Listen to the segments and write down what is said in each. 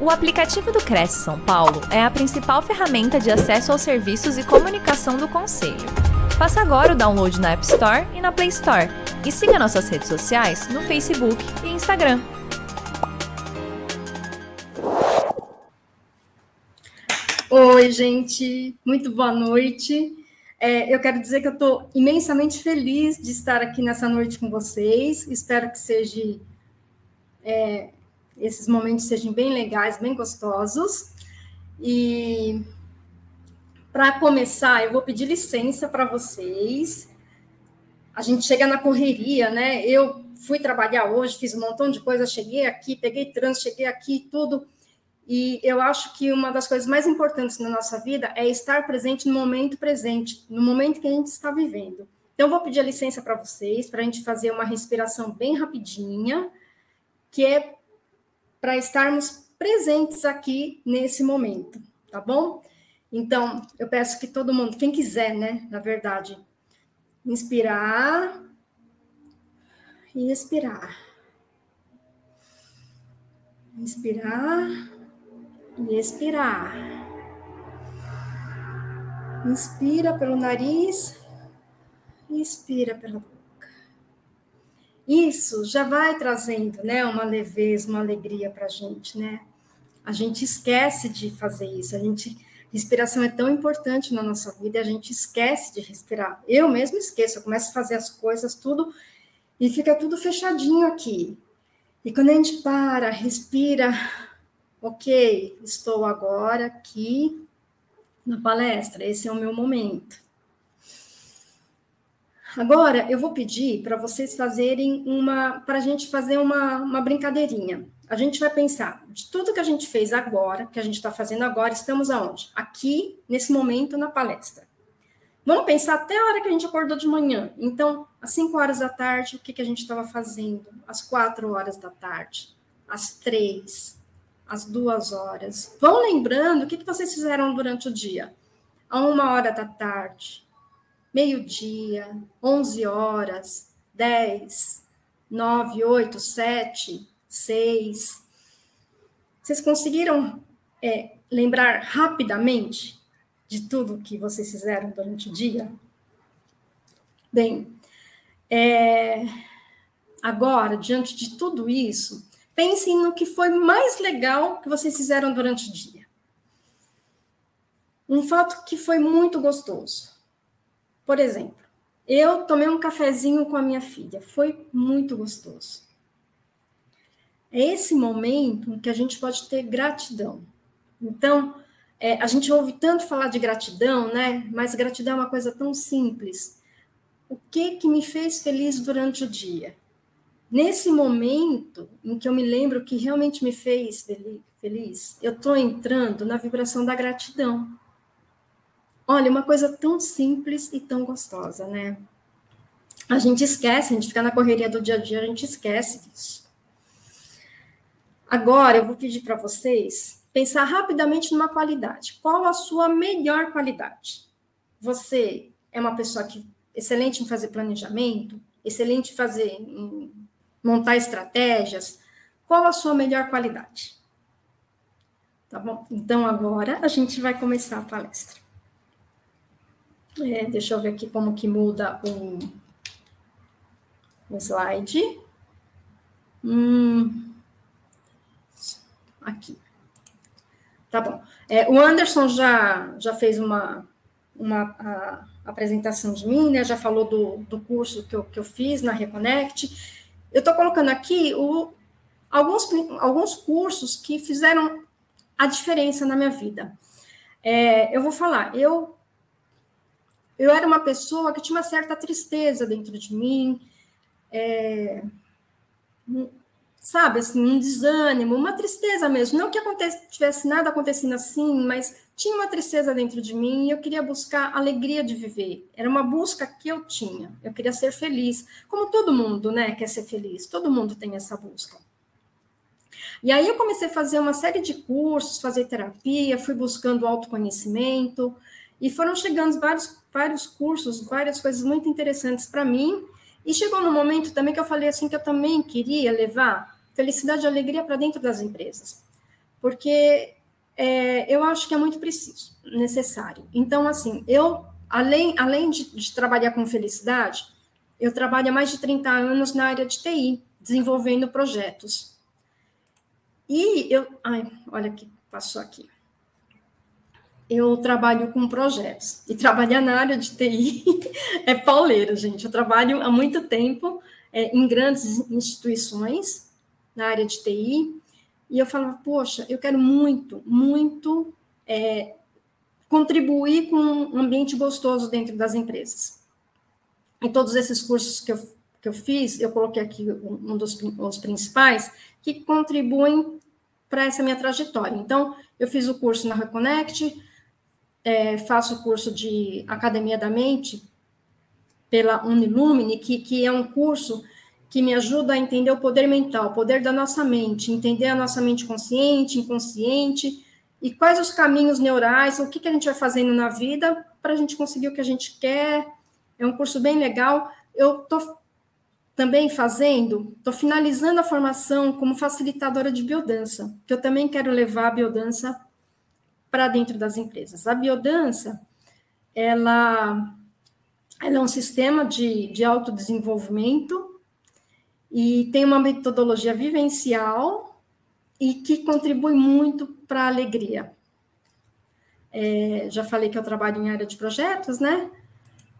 O aplicativo do Cresce São Paulo é a principal ferramenta de acesso aos serviços e comunicação do Conselho. Faça agora o download na App Store e na Play Store. E siga nossas redes sociais no Facebook e Instagram. Oi, gente, muito boa noite. É, eu quero dizer que eu estou imensamente feliz de estar aqui nessa noite com vocês. Espero que seja é, esses momentos sejam bem legais, bem gostosos. E para começar, eu vou pedir licença para vocês. A gente chega na correria, né? Eu fui trabalhar hoje, fiz um montão de coisa, cheguei aqui, peguei trânsito, cheguei aqui, tudo. E eu acho que uma das coisas mais importantes na nossa vida é estar presente no momento presente, no momento que a gente está vivendo. Então, vou pedir a licença para vocês, para a gente fazer uma respiração bem rapidinha, que é para estarmos presentes aqui nesse momento, tá bom? Então, eu peço que todo mundo, quem quiser, né, na verdade, inspirar e expirar. Inspirar e expirar. Inspira pelo nariz, expira pela boca isso já vai trazendo né, uma leveza, uma alegria para a gente, né? A gente esquece de fazer isso, a gente. Respiração é tão importante na nossa vida a gente esquece de respirar. Eu mesmo esqueço, eu começo a fazer as coisas tudo e fica tudo fechadinho aqui. E quando a gente para, respira, ok, estou agora aqui na palestra, esse é o meu momento. Agora, eu vou pedir para vocês fazerem uma, para a gente fazer uma, uma brincadeirinha. A gente vai pensar de tudo que a gente fez agora, que a gente está fazendo agora, estamos aonde? Aqui, nesse momento, na palestra. Vamos pensar até a hora que a gente acordou de manhã. Então, às 5 horas da tarde, o que, que a gente estava fazendo? Às 4 horas da tarde, às 3, às 2 horas. Vão lembrando o que, que vocês fizeram durante o dia. A uma hora da tarde, meio-dia, 11 horas, 10, 9, 8, 7, 6. Vocês conseguiram é, lembrar rapidamente de tudo que vocês fizeram durante o dia? Bem, é, agora, diante de tudo isso, pensem no que foi mais legal que vocês fizeram durante o dia. Um fato que foi muito gostoso. Por exemplo, eu tomei um cafezinho com a minha filha, foi muito gostoso. É esse momento em que a gente pode ter gratidão. Então, é, a gente ouve tanto falar de gratidão, né? Mas gratidão é uma coisa tão simples. O que que me fez feliz durante o dia? Nesse momento em que eu me lembro que realmente me fez feliz, eu estou entrando na vibração da gratidão. Olha, uma coisa tão simples e tão gostosa, né? A gente esquece, a gente fica na correria do dia a dia, a gente esquece disso. Agora, eu vou pedir para vocês pensar rapidamente numa qualidade. Qual a sua melhor qualidade? Você é uma pessoa que excelente em fazer planejamento, excelente em fazer em montar estratégias. Qual a sua melhor qualidade? Tá bom? Então agora a gente vai começar a palestra. É, deixa eu ver aqui como que muda o, o slide. Hum, aqui. Tá bom. É, o Anderson já, já fez uma, uma a, apresentação de mim, né? Já falou do, do curso que eu, que eu fiz na Reconnect. Eu estou colocando aqui o, alguns, alguns cursos que fizeram a diferença na minha vida. É, eu vou falar, eu eu era uma pessoa que tinha uma certa tristeza dentro de mim, é, sabe, assim, um desânimo, uma tristeza mesmo. Não que tivesse nada acontecendo assim, mas tinha uma tristeza dentro de mim e eu queria buscar alegria de viver. Era uma busca que eu tinha. Eu queria ser feliz, como todo mundo, né, quer ser feliz. Todo mundo tem essa busca. E aí eu comecei a fazer uma série de cursos, fazer terapia, fui buscando autoconhecimento, e foram chegando vários, vários cursos, várias coisas muito interessantes para mim. E chegou no momento também que eu falei assim que eu também queria levar felicidade e alegria para dentro das empresas. porque é, eu acho que é muito preciso, necessário. Então, assim, eu, além, além de, de trabalhar com felicidade, eu trabalho há mais de 30 anos na área de TI, desenvolvendo projetos. E eu. Ai, olha que passou aqui. Eu trabalho com projetos. E trabalhar na área de TI é pauleira, gente. Eu trabalho há muito tempo é, em grandes instituições na área de TI. E eu falava, poxa, eu quero muito, muito é, contribuir com um ambiente gostoso dentro das empresas. E todos esses cursos que eu, que eu fiz, eu coloquei aqui um dos os principais, que contribuem para essa minha trajetória. Então, eu fiz o curso na Reconnect, é, faço o curso de Academia da Mente pela Unilumine, que, que é um curso que me ajuda a entender o poder mental, o poder da nossa mente, entender a nossa mente consciente, inconsciente, e quais os caminhos neurais, o que, que a gente vai fazendo na vida para a gente conseguir o que a gente quer. É um curso bem legal. Eu estou também fazendo, estou finalizando a formação como facilitadora de biodança, que eu também quero levar a biodança para dentro das empresas. A biodança, ela, ela é um sistema de, de autodesenvolvimento e tem uma metodologia vivencial e que contribui muito para a alegria. É, já falei que eu trabalho em área de projetos, né?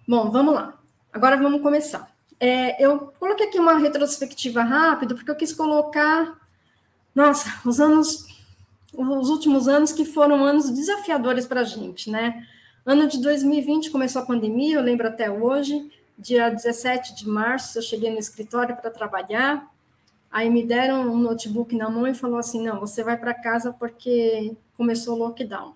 Bom, vamos lá. Agora vamos começar. É, eu coloquei aqui uma retrospectiva rápida, porque eu quis colocar, nossa, os anos, os últimos anos que foram anos desafiadores para a gente, né? Ano de 2020 começou a pandemia, eu lembro até hoje, dia 17 de março, eu cheguei no escritório para trabalhar, aí me deram um notebook na mão e falou assim, não, você vai para casa porque começou o lockdown.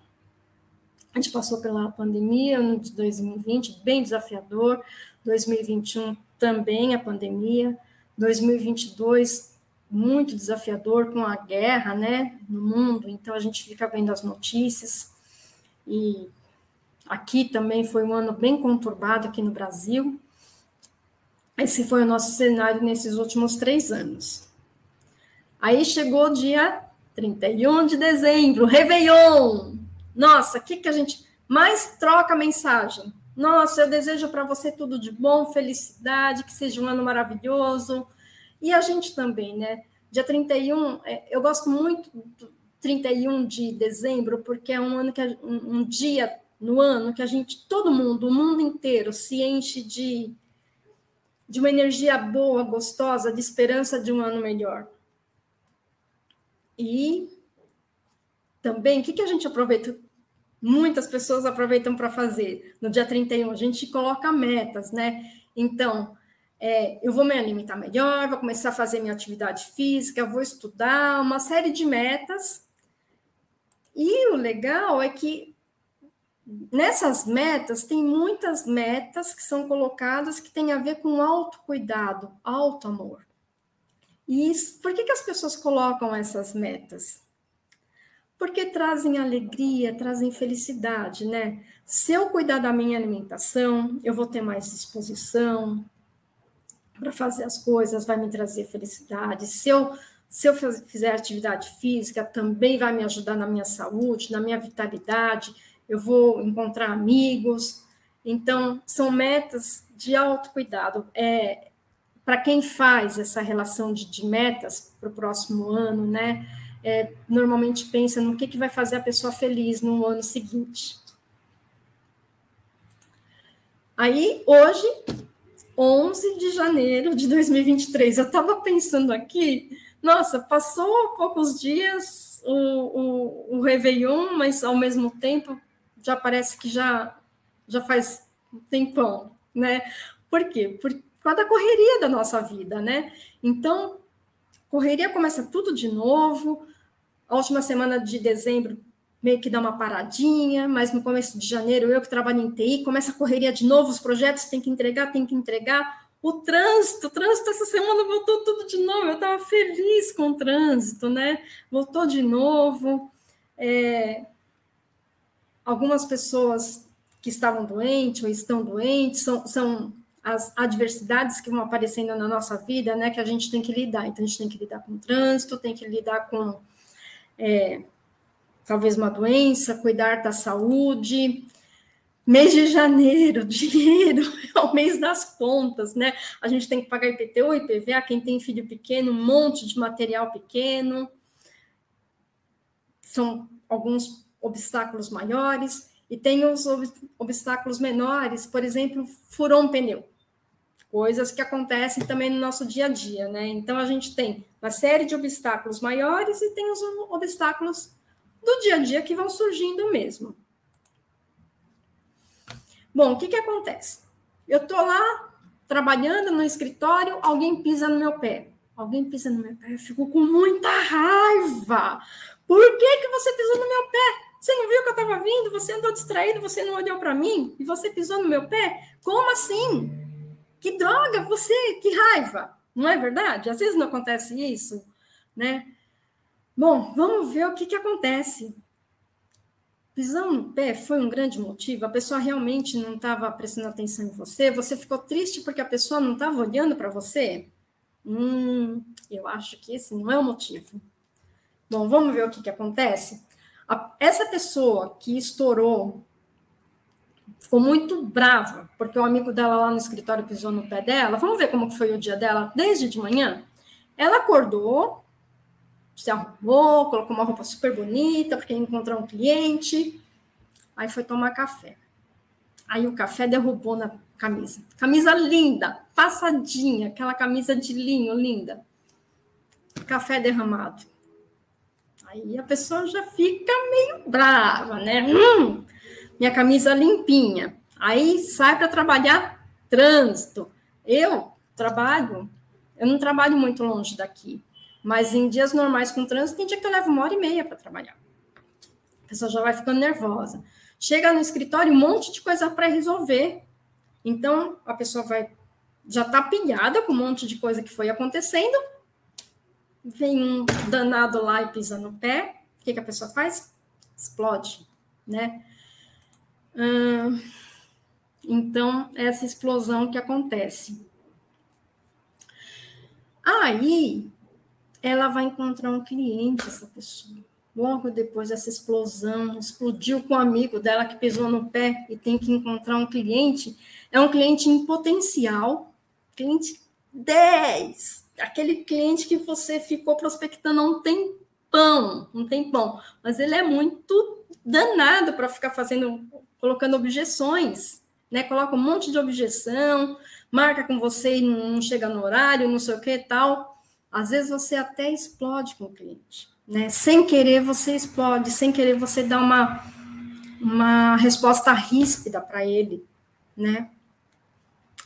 A gente passou pela pandemia, ano de 2020, bem desafiador, 2021 também a pandemia, 2022 muito desafiador com a guerra, né, no mundo. Então a gente fica vendo as notícias e aqui também foi um ano bem conturbado aqui no Brasil. Esse foi o nosso cenário nesses últimos três anos. Aí chegou o dia 31 de dezembro, Réveillon. Nossa, o que, que a gente mais troca mensagem? Nossa, eu desejo para você tudo de bom, felicidade, que seja um ano maravilhoso. E a gente também, né? Dia 31, é, eu gosto muito do 31 de dezembro, porque é um ano que um, dia no ano que a gente, todo mundo, o mundo inteiro, se enche de, de uma energia boa, gostosa, de esperança de um ano melhor. E também, o que, que a gente aproveita? muitas pessoas aproveitam para fazer. No dia 31, a gente coloca metas, né? Então, é, eu vou me alimentar melhor, vou começar a fazer minha atividade física, vou estudar, uma série de metas. E o legal é que nessas metas, tem muitas metas que são colocadas que têm a ver com autocuidado, auto-amor. E isso, por que, que as pessoas colocam essas metas? porque trazem alegria, trazem felicidade, né? Se eu cuidar da minha alimentação, eu vou ter mais disposição para fazer as coisas, vai me trazer felicidade. Se eu se eu fizer atividade física, também vai me ajudar na minha saúde, na minha vitalidade. Eu vou encontrar amigos. Então, são metas de autocuidado. É, para quem faz essa relação de, de metas para o próximo ano, né? é, normalmente pensa no que, que vai fazer a pessoa feliz no ano seguinte. Aí, hoje, 11 de janeiro de 2023, eu estava pensando aqui, nossa, passou poucos dias o, o, o Réveillon, mas ao mesmo tempo já parece que já, já faz um tempão, né? Por quê? Por causa da correria da nossa vida, né? Então, correria começa tudo de novo, a última semana de dezembro meio que dá uma paradinha, mas no começo de janeiro, eu que trabalho em TI, começa a correria de novo, os projetos tem que entregar, tem que entregar. O trânsito, o trânsito essa semana voltou tudo de novo. Eu estava feliz com o trânsito, né? Voltou de novo. É... Algumas pessoas que estavam doentes ou estão doentes são, são as adversidades que vão aparecendo na nossa vida, né? Que a gente tem que lidar. Então, a gente tem que lidar com o trânsito, tem que lidar com é, talvez uma doença, cuidar da saúde. Mês de janeiro, dinheiro, é o mês das contas, né? A gente tem que pagar IPTU, IPVA, quem tem filho pequeno, um monte de material pequeno. São alguns obstáculos maiores. E tem os obstáculos menores, por exemplo, furou um pneu. Coisas que acontecem também no nosso dia a dia, né? Então, a gente tem uma série de obstáculos maiores e tem os obstáculos do dia a dia que vão surgindo mesmo. Bom, o que, que acontece? Eu estou lá trabalhando no escritório, alguém pisa no meu pé. Alguém pisa no meu pé, eu fico com muita raiva. Por que, que você pisou no meu pé? Você não viu que eu estava vindo? Você andou distraído, você não olhou para mim e você pisou no meu pé? Como assim? Que droga, você, que raiva. Não é verdade? Às vezes não acontece isso, né? Bom, vamos ver o que, que acontece. Pisão no pé foi um grande motivo? A pessoa realmente não estava prestando atenção em você? Você ficou triste porque a pessoa não estava olhando para você? Hum, eu acho que esse não é o motivo. Bom, vamos ver o que, que acontece? A, essa pessoa que estourou ficou muito brava, porque o amigo dela lá no escritório pisou no pé dela. Vamos ver como foi o dia dela desde de manhã? Ela acordou, se arrumou, colocou uma roupa super bonita, porque ia encontrar um cliente. Aí foi tomar café. Aí o café derrubou na camisa. Camisa linda, passadinha, aquela camisa de linho linda. Café derramado. Aí a pessoa já fica meio brava, né? Hum, minha camisa limpinha. Aí sai para trabalhar trânsito. Eu trabalho, eu não trabalho muito longe daqui. Mas em dias normais com trânsito, tem dia que eu levo uma hora e meia para trabalhar. A pessoa já vai ficando nervosa. Chega no escritório, um monte de coisa para resolver. Então, a pessoa vai já está pilhada com um monte de coisa que foi acontecendo. Vem um danado lá e pisa no pé. O que, que a pessoa faz? Explode, né? Hum, então, essa explosão que acontece. Aí, ela vai encontrar um cliente, essa pessoa. Logo depois dessa explosão, explodiu com um amigo dela que pisou no pé e tem que encontrar um cliente. É um cliente em potencial, cliente 10, aquele cliente que você ficou prospectando há um tempão, um tempão, mas ele é muito danado para ficar fazendo, colocando objeções, né? Coloca um monte de objeção, marca com você e não chega no horário, não sei o que tal. Às vezes você até explode com o cliente, né? Sem querer você explode, sem querer você dá uma, uma resposta ríspida para ele, né?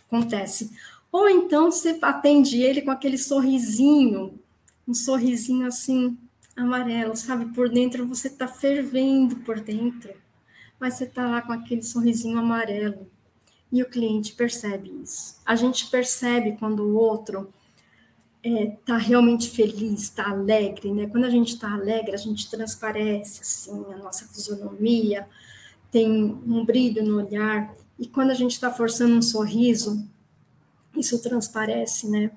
Acontece. Ou então você atende ele com aquele sorrisinho, um sorrisinho assim amarelo, sabe? Por dentro você está fervendo por dentro, mas você está lá com aquele sorrisinho amarelo. E o cliente percebe isso. A gente percebe quando o outro está é, realmente feliz, está alegre, né? Quando a gente está alegre, a gente transparece assim a nossa fisionomia, tem um brilho no olhar. E quando a gente está forçando um sorriso, isso transparece, né?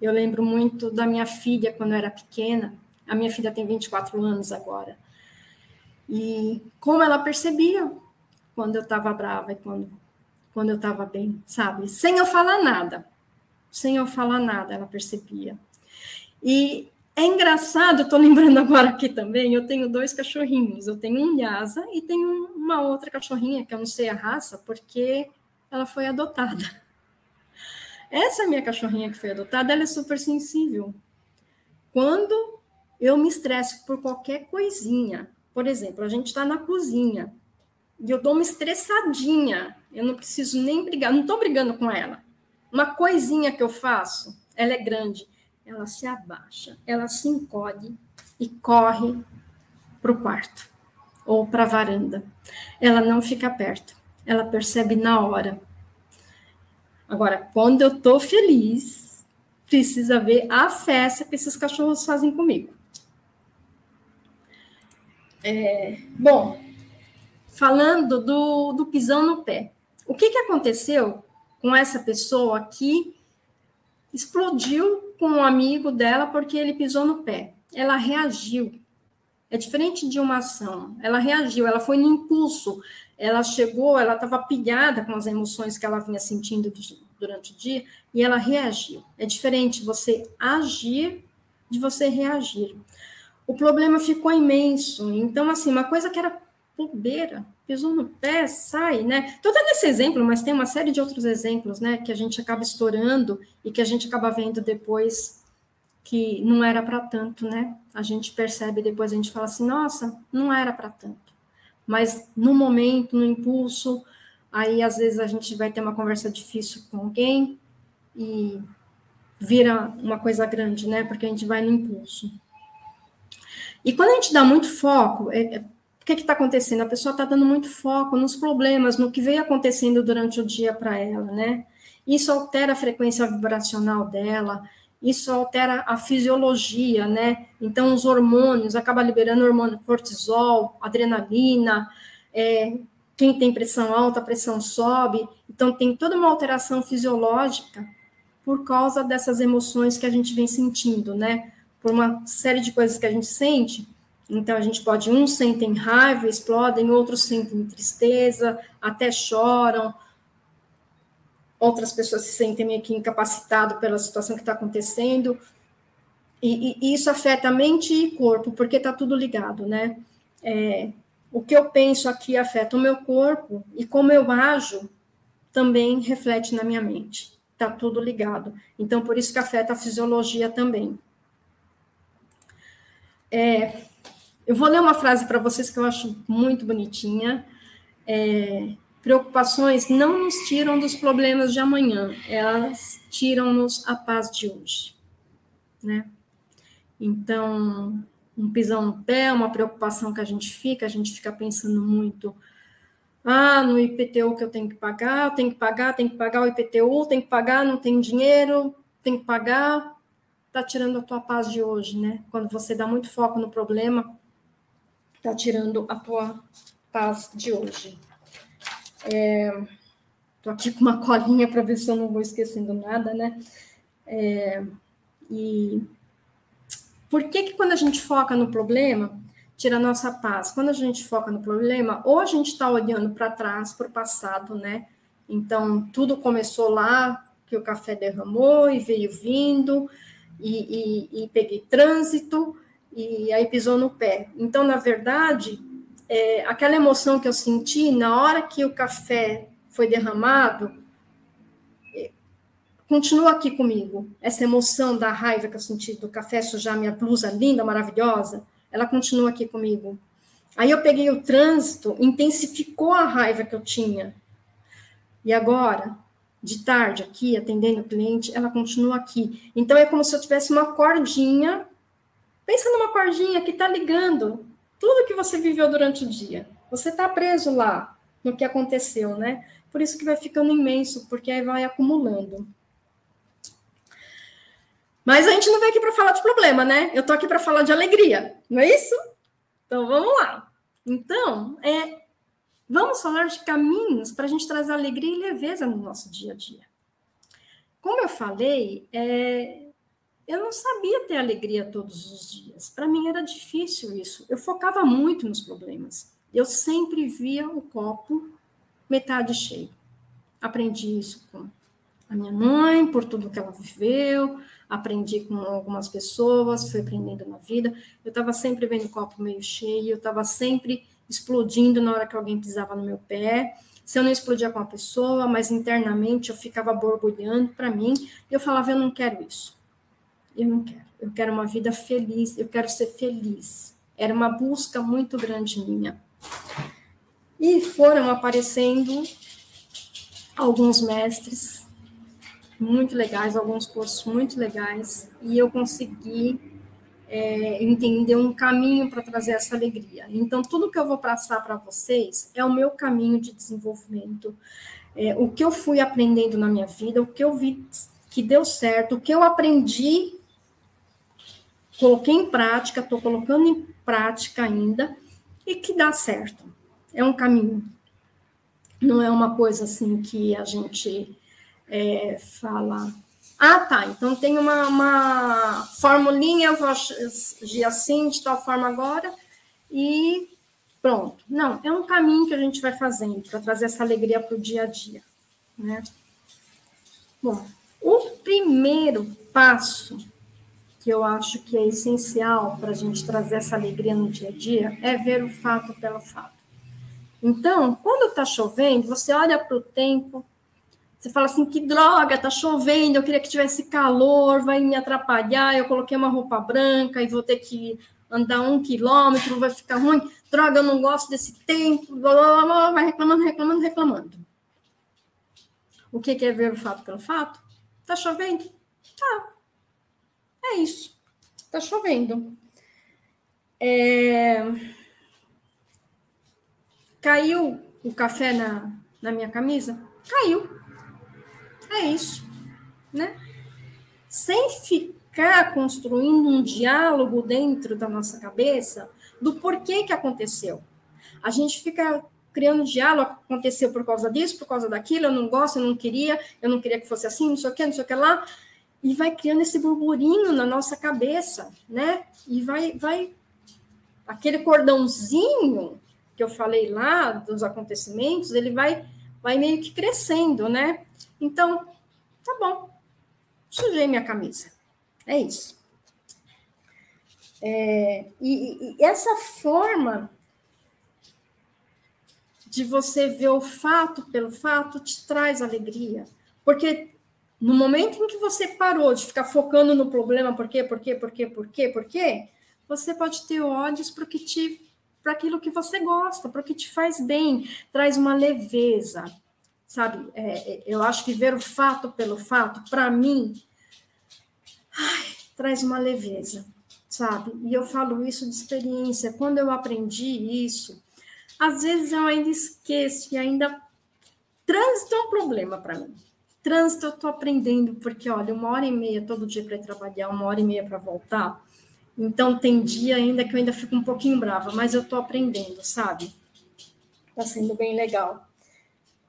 Eu lembro muito da minha filha quando eu era pequena. A minha filha tem 24 anos agora. E como ela percebia quando eu estava brava e quando, quando eu estava bem, sabe? Sem eu falar nada sem eu falar nada, ela percebia. E é engraçado, estou lembrando agora aqui também, eu tenho dois cachorrinhos, eu tenho um Lhasa e tenho uma outra cachorrinha, que eu não sei a raça, porque ela foi adotada. Essa minha cachorrinha que foi adotada, ela é super sensível. Quando eu me estresso por qualquer coisinha, por exemplo, a gente está na cozinha, e eu dou uma estressadinha, eu não preciso nem brigar, não estou brigando com ela, uma coisinha que eu faço, ela é grande, ela se abaixa, ela se encolhe e corre para o quarto ou para a varanda. Ela não fica perto, ela percebe na hora. Agora, quando eu estou feliz, precisa ver a festa que esses cachorros fazem comigo. É, bom, falando do, do pisão no pé. O que, que aconteceu com essa pessoa que explodiu com um amigo dela porque ele pisou no pé. Ela reagiu. É diferente de uma ação. Ela reagiu, ela foi no impulso. Ela chegou, ela estava pilhada com as emoções que ela vinha sentindo durante o dia e ela reagiu. É diferente você agir de você reagir. O problema ficou imenso. Então, assim, uma coisa que era bobeira, pisou no pé, sai, né? Estou dando esse exemplo, mas tem uma série de outros exemplos, né, que a gente acaba estourando e que a gente acaba vendo depois que não era para tanto, né? A gente percebe depois, a gente fala assim, nossa, não era para tanto. Mas no momento, no impulso, aí às vezes a gente vai ter uma conversa difícil com alguém e vira uma coisa grande, né? Porque a gente vai no impulso. E quando a gente dá muito foco, é, é que está acontecendo? A pessoa está dando muito foco nos problemas, no que veio acontecendo durante o dia para ela, né? Isso altera a frequência vibracional dela, isso altera a fisiologia, né? Então, os hormônios, acaba liberando hormônio cortisol, adrenalina, é, quem tem pressão alta, a pressão sobe. Então, tem toda uma alteração fisiológica por causa dessas emoções que a gente vem sentindo, né? Por uma série de coisas que a gente sente. Então, a gente pode, uns sentem raiva, explodem, outros sentem tristeza, até choram, outras pessoas se sentem meio que incapacitado pela situação que está acontecendo. E, e, isso afeta mente e corpo, porque está tudo ligado, né? É, o que eu penso aqui afeta o meu corpo e como eu ajo também reflete na minha mente. Está tudo ligado. Então, por isso que afeta a fisiologia também. É, eu vou ler uma frase para vocês que eu acho muito bonitinha. É, Preocupações não nos tiram dos problemas de amanhã, elas tiram-nos a paz de hoje, né? Então, um pisão no pé, uma preocupação que a gente fica, a gente fica pensando muito, ah, no IPTU que eu tenho que pagar, tenho que pagar, tenho que pagar o IPTU, tenho que pagar, não tenho dinheiro, tenho que pagar, tá tirando a tua paz de hoje, né? Quando você dá muito foco no problema, tá tirando a tua paz de hoje. Estou é, aqui com uma colinha para ver se eu não vou esquecendo nada, né? É, e por que, que quando a gente foca no problema, tira a nossa paz? Quando a gente foca no problema, ou a gente está olhando para trás, para o passado, né? Então, tudo começou lá, que o café derramou e veio vindo, e, e, e peguei trânsito, e aí pisou no pé. Então, na verdade, é, aquela emoção que eu senti na hora que o café foi derramado, é, continua aqui comigo. Essa emoção da raiva que eu senti do café sujar minha blusa linda, maravilhosa, ela continua aqui comigo. Aí eu peguei o trânsito, intensificou a raiva que eu tinha. E agora, de tarde aqui, atendendo o cliente, ela continua aqui. Então é como se eu tivesse uma cordinha. Pensa numa cordinha que está ligando tudo que você viveu durante o dia. Você está preso lá no que aconteceu, né? Por isso que vai ficando imenso, porque aí vai acumulando. Mas a gente não veio aqui para falar de problema, né? Eu tô aqui para falar de alegria, não é isso? Então vamos lá. Então, é, vamos falar de caminhos para a gente trazer alegria e leveza no nosso dia a dia. Como eu falei, é, eu não sabia ter alegria todos os dias. Para mim era difícil isso. Eu focava muito nos problemas. Eu sempre via o copo metade cheio. Aprendi isso com a minha mãe, por tudo que ela viveu, aprendi com algumas pessoas, fui aprendendo na vida. Eu estava sempre vendo o copo meio cheio, eu estava sempre explodindo na hora que alguém pisava no meu pé. Se eu não explodia com a pessoa, mas internamente eu ficava borbulhando para mim, eu falava, eu não quero isso eu não quero. Eu quero uma vida feliz, eu quero ser feliz. Era uma busca muito grande minha. E foram aparecendo alguns mestres muito legais, alguns cursos muito legais, e eu consegui é, entender um caminho para trazer essa alegria. Então, tudo que eu vou passar para vocês é o meu caminho de desenvolvimento, é, o que eu fui aprendendo na minha vida, o que eu vi que deu certo, o que eu aprendi coloquei em prática, estou colocando em prática ainda, e que dá certo. É um caminho. Não é uma coisa assim que a gente é, fala. Ah, tá. Então tem uma, uma formulinha, vou agir assim, de tal forma agora, e pronto. Não, é um caminho que a gente vai fazendo para trazer essa alegria para o dia a dia. Né? Bom, o primeiro passo que eu acho que é essencial para a gente trazer essa alegria no dia a dia é ver o fato pelo fato. Então, quando está chovendo, você olha para o tempo, você fala assim: que droga, está chovendo, eu queria que tivesse calor, vai me atrapalhar. Eu coloquei uma roupa branca e vou ter que andar um quilômetro, vai ficar ruim. Droga, eu não gosto desse tempo, blá, blá, blá, vai reclamando, reclamando, reclamando. O que é ver o fato pelo fato? Está chovendo? Tá. É isso. Está chovendo. É... Caiu o café na, na minha camisa? Caiu. É isso. Né? Sem ficar construindo um diálogo dentro da nossa cabeça do porquê que aconteceu. A gente fica criando diálogo, aconteceu por causa disso, por causa daquilo, eu não gosto, eu não queria, eu não queria que fosse assim, não sei o que, não sei o que lá, e vai criando esse burburinho na nossa cabeça, né? E vai, vai aquele cordãozinho que eu falei lá dos acontecimentos, ele vai, vai meio que crescendo, né? Então, tá bom, sujei minha camisa, é isso. É, e, e essa forma de você ver o fato pelo fato te traz alegria. Porque no momento em que você parou de ficar focando no problema, por quê, por quê, por quê, por quê, por quê, você pode ter ódios para que te para aquilo que você gosta, para o que te faz bem, traz uma leveza, sabe? É, é, eu acho que ver o fato pelo fato, para mim, ai, traz uma leveza, sabe? E eu falo isso de experiência. Quando eu aprendi isso, às vezes eu ainda esqueço e ainda trânsito é um problema para mim. Trânsito eu estou aprendendo, porque olha, uma hora e meia todo dia para trabalhar, uma hora e meia para voltar. Então tem dia ainda que eu ainda fico um pouquinho brava, mas eu estou aprendendo, sabe? Está sendo bem legal.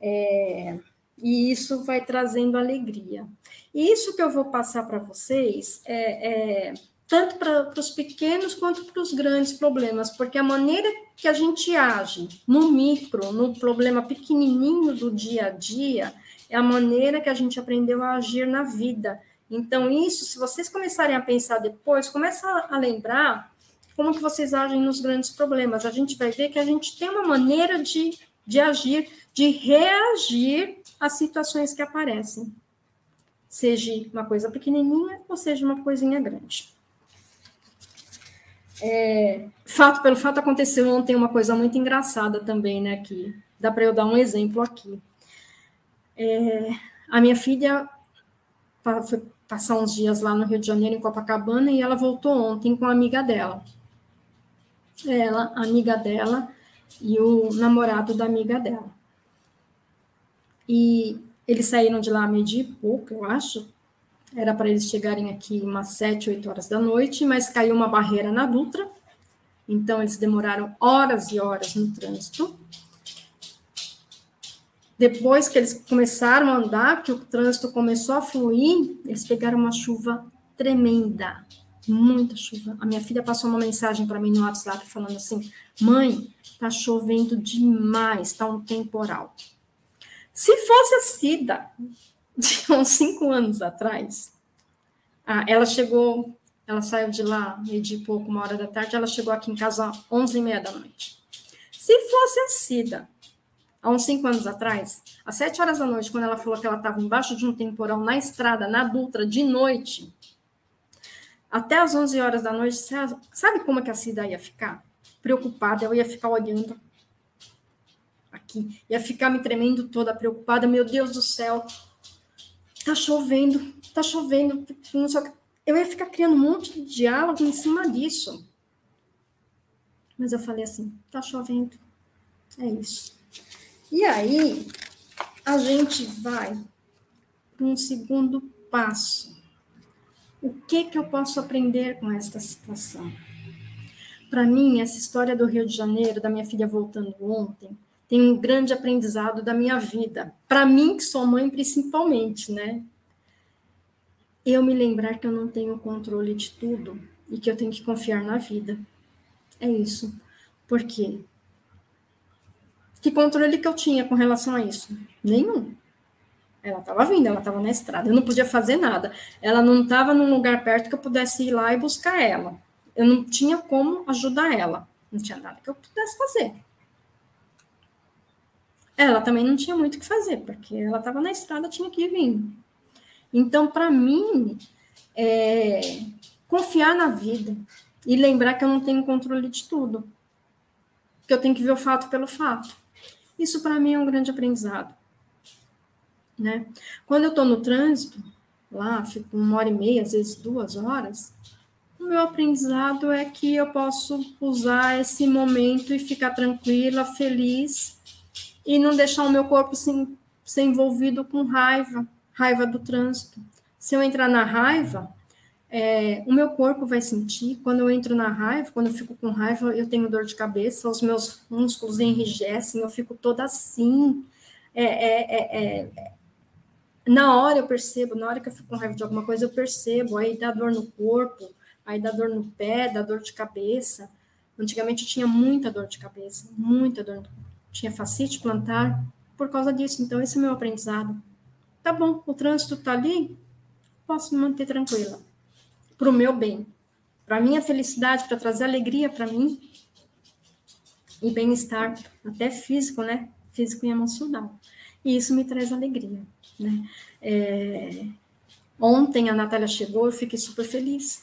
É, e isso vai trazendo alegria. E isso que eu vou passar para vocês é, é tanto para os pequenos quanto para os grandes problemas, porque a maneira que a gente age no micro, no problema pequenininho do dia a dia, é a maneira que a gente aprendeu a agir na vida. Então, isso, se vocês começarem a pensar depois, começa a lembrar como que vocês agem nos grandes problemas. A gente vai ver que a gente tem uma maneira de, de agir, de reagir às situações que aparecem. Seja uma coisa pequenininha ou seja uma coisinha grande. É, fato pelo fato aconteceu ontem uma coisa muito engraçada também, né? Que dá para eu dar um exemplo aqui. É, a minha filha foi passar uns dias lá no Rio de Janeiro, em Copacabana, e ela voltou ontem com a amiga dela. Ela, a amiga dela e o namorado da amiga dela. E eles saíram de lá meio dia e pouco, eu acho, era para eles chegarem aqui umas sete, oito horas da noite, mas caiu uma barreira na Dutra, então eles demoraram horas e horas no trânsito. Depois que eles começaram a andar, que o trânsito começou a fluir, eles pegaram uma chuva tremenda, muita chuva. A minha filha passou uma mensagem para mim no WhatsApp falando assim: "Mãe, tá chovendo demais, tá um temporal". Se fosse a Cida, de uns cinco anos atrás, ela chegou, ela saiu de lá meio de pouco, uma hora da tarde, ela chegou aqui em casa às onze e meia da noite. Se fosse a Cida, há uns cinco anos atrás, às sete horas da noite, quando ela falou que ela estava embaixo de um temporal na estrada, na Dutra, de noite, até às onze horas da noite, sabe como é que a Cida ia ficar? Preocupada, eu ia ficar olhando aqui, ia ficar me tremendo toda, preocupada, meu Deus do céu, tá chovendo, tá chovendo, não sei o que. Eu ia ficar criando um monte de diálogo em cima disso. Mas eu falei assim, tá chovendo. É isso. E aí, a gente vai para um segundo passo. O que que eu posso aprender com esta situação? Para mim, essa história do Rio de Janeiro, da minha filha voltando ontem, tem um grande aprendizado da minha vida. Para mim, que sou mãe, principalmente, né? Eu me lembrar que eu não tenho controle de tudo e que eu tenho que confiar na vida. É isso. Por quê? Que controle que eu tinha com relação a isso? Nenhum. Ela estava vindo, ela estava na estrada, eu não podia fazer nada. Ela não estava num lugar perto que eu pudesse ir lá e buscar ela. Eu não tinha como ajudar ela. Não tinha nada que eu pudesse fazer. Ela também não tinha muito o que fazer, porque ela estava na estrada, tinha que vir. Então, para mim, é, confiar na vida e lembrar que eu não tenho controle de tudo, que eu tenho que ver o fato pelo fato. Isso, para mim, é um grande aprendizado. Né? Quando eu estou no trânsito, lá, fico uma hora e meia, às vezes duas horas, o meu aprendizado é que eu posso usar esse momento e ficar tranquila, feliz, e não deixar o meu corpo se, ser envolvido com raiva, raiva do trânsito. Se eu entrar na raiva, é, o meu corpo vai sentir. Quando eu entro na raiva, quando eu fico com raiva, eu tenho dor de cabeça, os meus músculos enrijecem, eu fico toda assim. É, é, é, é na hora eu percebo, na hora que eu fico com raiva de alguma coisa, eu percebo, aí dá dor no corpo, aí dá dor no pé, dá dor de cabeça. Antigamente eu tinha muita dor de cabeça, muita dor tinha facite plantar por causa disso. Então, esse é o meu aprendizado. Tá bom, o trânsito tá ali, posso me manter tranquila. Para o meu bem, para minha felicidade, para trazer alegria para mim e bem-estar, até físico, né? Físico e emocional. E isso me traz alegria, né? É... Ontem a Natália chegou, eu fiquei super feliz.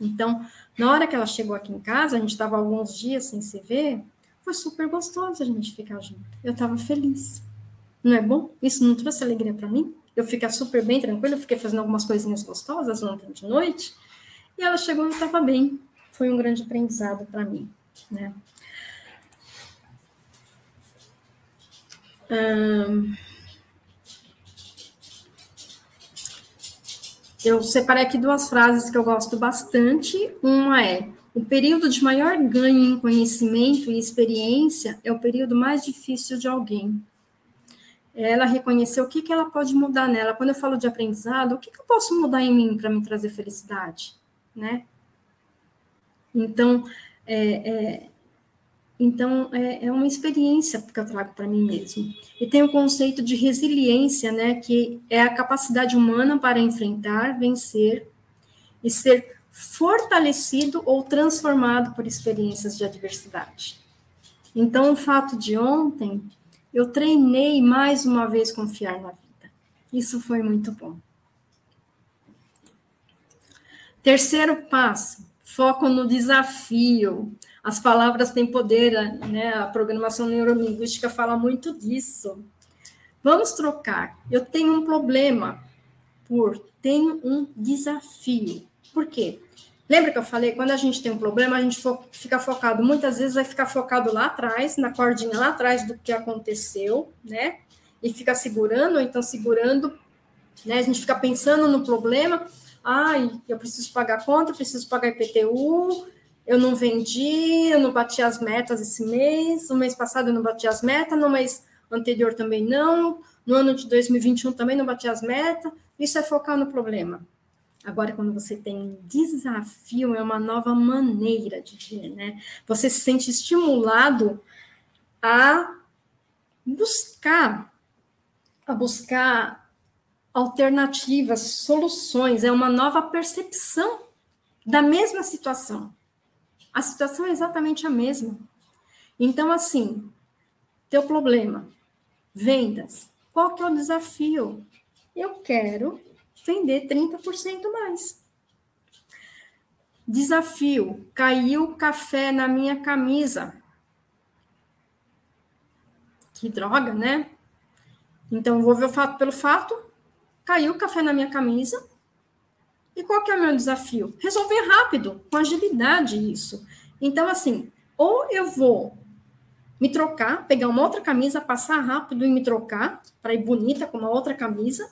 Então, na hora que ela chegou aqui em casa, a gente estava alguns dias sem se ver, foi super gostoso a gente ficar junto. Eu estava feliz. Não é bom? Isso não trouxe alegria para mim? Eu ficar super bem, tranquila, eu fiquei fazendo algumas coisinhas gostosas ontem de noite, e ela chegou e estava bem. Foi um grande aprendizado para mim, né? eu separei aqui duas frases que eu gosto bastante. Uma é: o período de maior ganho em conhecimento e experiência é o período mais difícil de alguém. Ela reconheceu o que, que ela pode mudar nela. Quando eu falo de aprendizado, o que, que eu posso mudar em mim para me trazer felicidade, né? Então, é, é então é, é, uma experiência que eu trago para mim mesmo. E tem o conceito de resiliência, né? Que é a capacidade humana para enfrentar, vencer e ser fortalecido ou transformado por experiências de adversidade. Então, o fato de ontem, eu treinei mais uma vez confiar na vida. Isso foi muito bom. Terceiro passo, foco no desafio. As palavras têm poder, né? A programação neurolinguística fala muito disso. Vamos trocar. Eu tenho um problema por tenho um desafio. Por quê? Lembra que eu falei, quando a gente tem um problema, a gente fo fica focado, muitas vezes vai ficar focado lá atrás, na cordinha lá atrás do que aconteceu, né? E fica segurando, ou então segurando, né? A gente fica pensando no problema, ai, eu preciso pagar conta, preciso pagar IPTU, eu não vendi, eu não bati as metas esse mês, no mês passado eu não bati as metas, no mês anterior também não, no ano de 2021 também não bati as metas, isso é focar no problema. Agora, quando você tem um desafio, é uma nova maneira de ver, né? Você se sente estimulado a buscar, a buscar alternativas, soluções, é uma nova percepção da mesma situação. A situação é exatamente a mesma. Então, assim, teu problema, vendas, qual que é o desafio? Eu quero vender 30% mais. Desafio: caiu café na minha camisa. Que droga, né? Então, vou ver o fato pelo fato. Caiu café na minha camisa. E qual que é o meu desafio? Resolver rápido, com agilidade isso. Então, assim, ou eu vou me trocar, pegar uma outra camisa, passar rápido e me trocar, para ir bonita com uma outra camisa,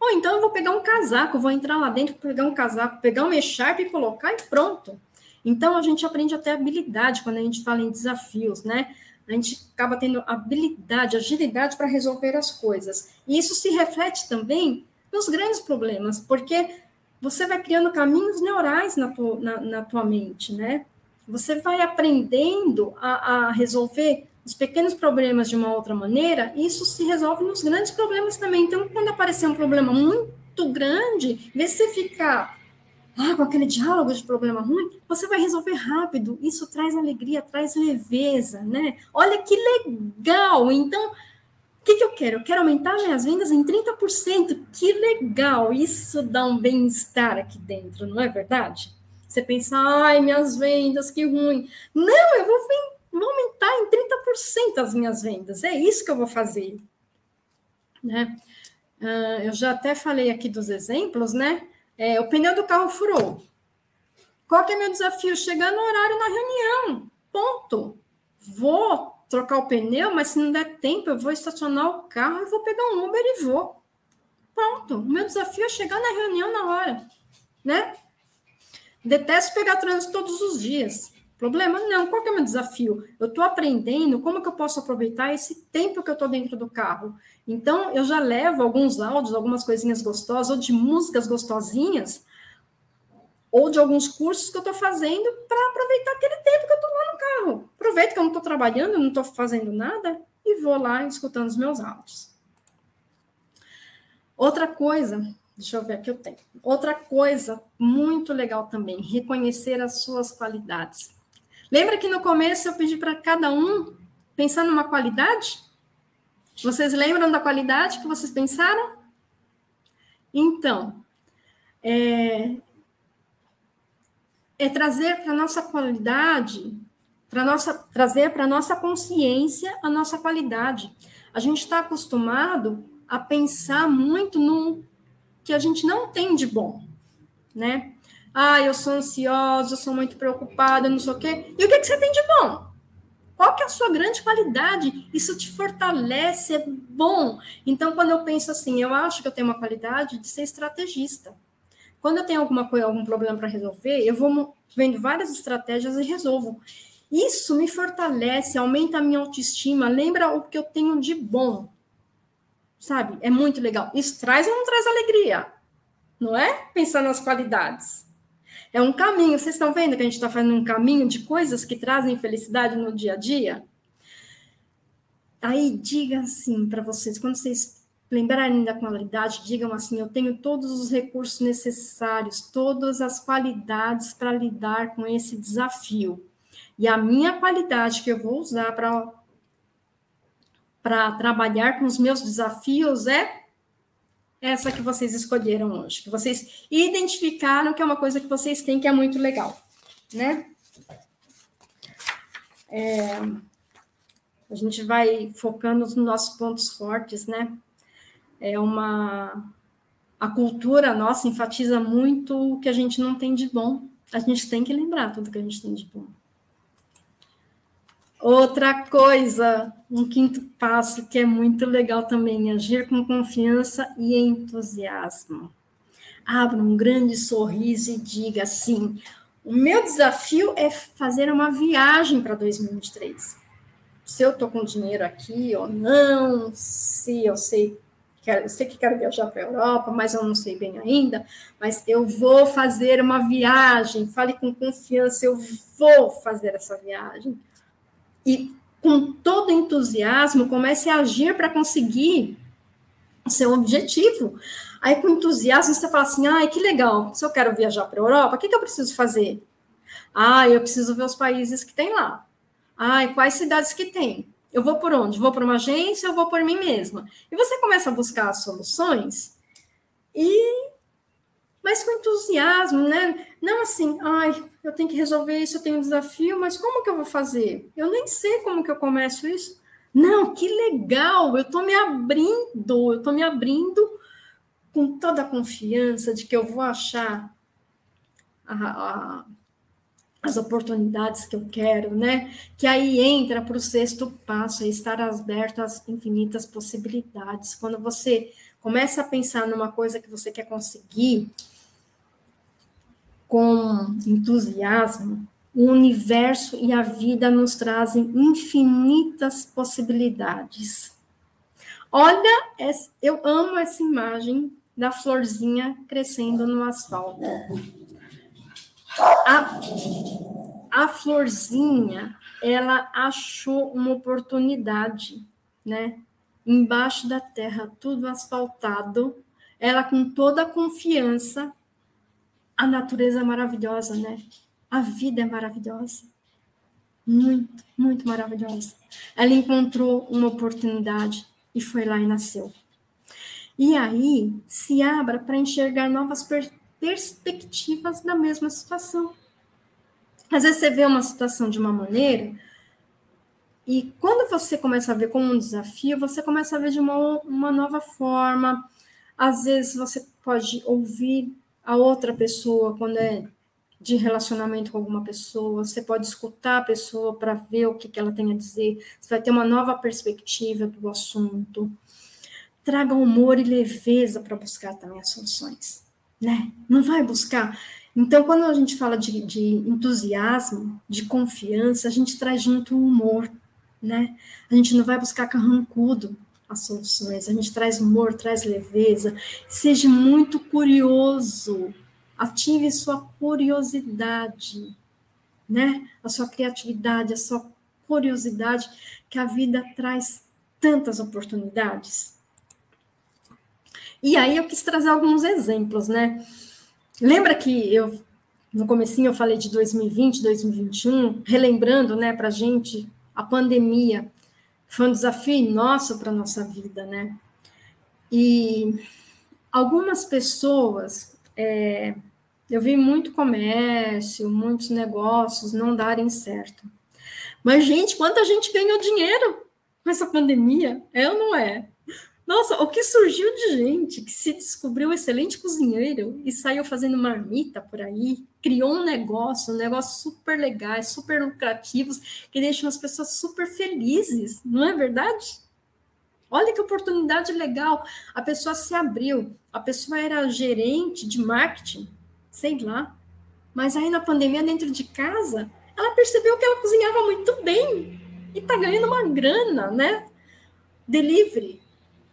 ou então eu vou pegar um casaco, vou entrar lá dentro, pegar um casaco, pegar uma echarpe e colocar e pronto. Então a gente aprende até habilidade quando a gente fala em desafios, né? A gente acaba tendo habilidade, agilidade para resolver as coisas. E isso se reflete também nos grandes problemas, porque você vai criando caminhos neurais na tua, na, na tua mente, né? Você vai aprendendo a, a resolver os pequenos problemas de uma outra maneira, isso se resolve nos grandes problemas também. Então, quando aparecer um problema muito grande, vez de você ficar ah, com aquele diálogo de problema ruim, você vai resolver rápido. Isso traz alegria, traz leveza, né? Olha que legal! Então, o que, que eu quero? Eu quero aumentar minhas vendas em 30%. Que legal! Isso dá um bem-estar aqui dentro, não é verdade? Você pensa, ai, minhas vendas, que ruim. Não, eu vou vender vou aumentar em 30% as minhas vendas. É isso que eu vou fazer. Né? Uh, eu já até falei aqui dos exemplos, né? É, o pneu do carro furou. Qual que é meu desafio? Chegar no horário na reunião. Ponto. Vou trocar o pneu, mas se não der tempo, eu vou estacionar o carro, eu vou pegar um Uber e vou. Pronto. O meu desafio é chegar na reunião na hora, né? Detesto pegar trânsito todos os dias. Problema? Não. Qual que é o meu desafio? Eu estou aprendendo como que eu posso aproveitar esse tempo que eu estou dentro do carro. Então, eu já levo alguns áudios, algumas coisinhas gostosas, ou de músicas gostosinhas, ou de alguns cursos que eu estou fazendo para aproveitar aquele tempo que eu estou lá no carro. Aproveito que eu não estou trabalhando, não estou fazendo nada, e vou lá escutando os meus áudios. Outra coisa, deixa eu ver aqui eu tenho. Outra coisa muito legal também, reconhecer as suas qualidades. Lembra que no começo eu pedi para cada um pensar numa qualidade? Vocês lembram da qualidade que vocês pensaram? Então, é, é trazer para a nossa qualidade, para nossa trazer para a nossa consciência a nossa qualidade. A gente está acostumado a pensar muito no que a gente não tem de bom, né? Ah, eu sou ansiosa, eu sou muito preocupada, não sei o quê. E o que, que você tem de bom? Qual que é a sua grande qualidade? Isso te fortalece, é bom. Então, quando eu penso assim, eu acho que eu tenho uma qualidade de ser estrategista. Quando eu tenho alguma coisa, algum problema para resolver, eu vou vendo várias estratégias e resolvo. Isso me fortalece, aumenta a minha autoestima, lembra o que eu tenho de bom. Sabe? É muito legal. Isso traz ou não traz alegria? Não é? Pensar nas qualidades. É um caminho. Vocês estão vendo que a gente está fazendo um caminho de coisas que trazem felicidade no dia a dia? Aí diga assim para vocês, quando vocês lembrarem da qualidade, digam assim: eu tenho todos os recursos necessários, todas as qualidades para lidar com esse desafio. E a minha qualidade que eu vou usar para para trabalhar com os meus desafios é essa que vocês escolheram hoje, que vocês identificaram que é uma coisa que vocês têm que é muito legal, né? É, a gente vai focando nos nossos pontos fortes, né? É uma a cultura nossa enfatiza muito o que a gente não tem de bom. A gente tem que lembrar tudo que a gente tem de bom. Outra coisa, um quinto passo que é muito legal também, agir com confiança e entusiasmo. Abra um grande sorriso e diga assim: o meu desafio é fazer uma viagem para 2023. Se eu estou com dinheiro aqui ou não, se eu sei, eu sei que quero viajar para a Europa, mas eu não sei bem ainda, mas eu vou fazer uma viagem, fale com confiança, eu vou fazer essa viagem e com todo entusiasmo comece a agir para conseguir o seu objetivo. Aí, com entusiasmo, você fala assim: ai, que legal, se eu quero viajar para a Europa, o que, que eu preciso fazer? Ah, eu preciso ver os países que tem lá. Ai, quais cidades que tem? Eu vou por onde? Vou para uma agência ou vou por mim mesma? E você começa a buscar soluções e mas com entusiasmo, né? Não assim, ai, eu tenho que resolver isso, eu tenho um desafio, mas como que eu vou fazer? Eu nem sei como que eu começo isso. Não, que legal, eu estou me abrindo, eu estou me abrindo com toda a confiança de que eu vou achar a, a, as oportunidades que eu quero, né? Que aí entra para o sexto passo, é estar aberto às infinitas possibilidades. Quando você começa a pensar numa coisa que você quer conseguir, com entusiasmo, o universo e a vida nos trazem infinitas possibilidades. Olha, eu amo essa imagem da florzinha crescendo no asfalto. A, a florzinha, ela achou uma oportunidade, né? Embaixo da terra, tudo asfaltado, ela com toda a confiança, a natureza é maravilhosa, né? A vida é maravilhosa. Muito, muito maravilhosa. Ela encontrou uma oportunidade e foi lá e nasceu. E aí se abra para enxergar novas per perspectivas da mesma situação. Às vezes você vê uma situação de uma maneira, e quando você começa a ver como um desafio, você começa a ver de uma, uma nova forma. Às vezes você pode ouvir a outra pessoa quando é de relacionamento com alguma pessoa, você pode escutar a pessoa para ver o que, que ela tem a dizer, você vai ter uma nova perspectiva do assunto. Traga humor e leveza para buscar também as soluções, né? Não vai buscar. Então, quando a gente fala de, de entusiasmo, de confiança, a gente traz junto o humor, né? A gente não vai buscar carrancudo as soluções, a gente traz humor, traz leveza, seja muito curioso, ative sua curiosidade, né? A sua criatividade, a sua curiosidade, que a vida traz tantas oportunidades. E aí eu quis trazer alguns exemplos, né? Lembra que eu no comecinho eu falei de 2020, 2021, relembrando, né, para gente a pandemia foi um desafio nosso para nossa vida, né? E algumas pessoas é, eu vi muito comércio, muitos negócios não darem certo. Mas, gente, quanta gente ganhou dinheiro com essa pandemia? É ou não é? Nossa, o que surgiu de gente que se descobriu excelente cozinheiro e saiu fazendo marmita por aí, criou um negócio, um negócio super legais, super lucrativos, que deixam as pessoas super felizes, não é verdade? Olha que oportunidade legal. A pessoa se abriu, a pessoa era gerente de marketing, sei lá. Mas aí na pandemia, dentro de casa, ela percebeu que ela cozinhava muito bem e tá ganhando uma grana, né? Delivery.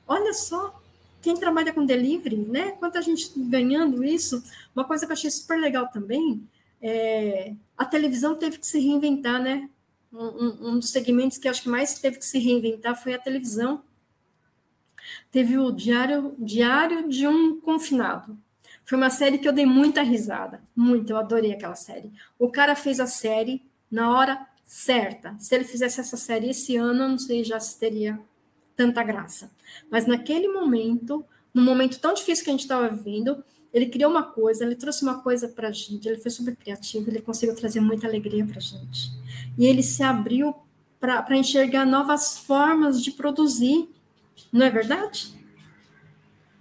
Olha só, quem trabalha com delivery, né? Quanta gente ganhando isso. Uma coisa que eu achei super legal também é a televisão teve que se reinventar, né? Um, um, dos segmentos que acho que mais teve que se reinventar foi a televisão. Teve o diário, diário de um confinado. Foi uma série que eu dei muita risada, muito, eu adorei aquela série. O cara fez a série na hora certa. Se ele fizesse essa série esse ano, eu não sei já se teria tanta graça. Mas naquele momento, no momento tão difícil que a gente estava vivendo, ele criou uma coisa, ele trouxe uma coisa para a gente, ele foi super criativo, ele conseguiu trazer muita alegria para a gente. E ele se abriu para enxergar novas formas de produzir, não é verdade?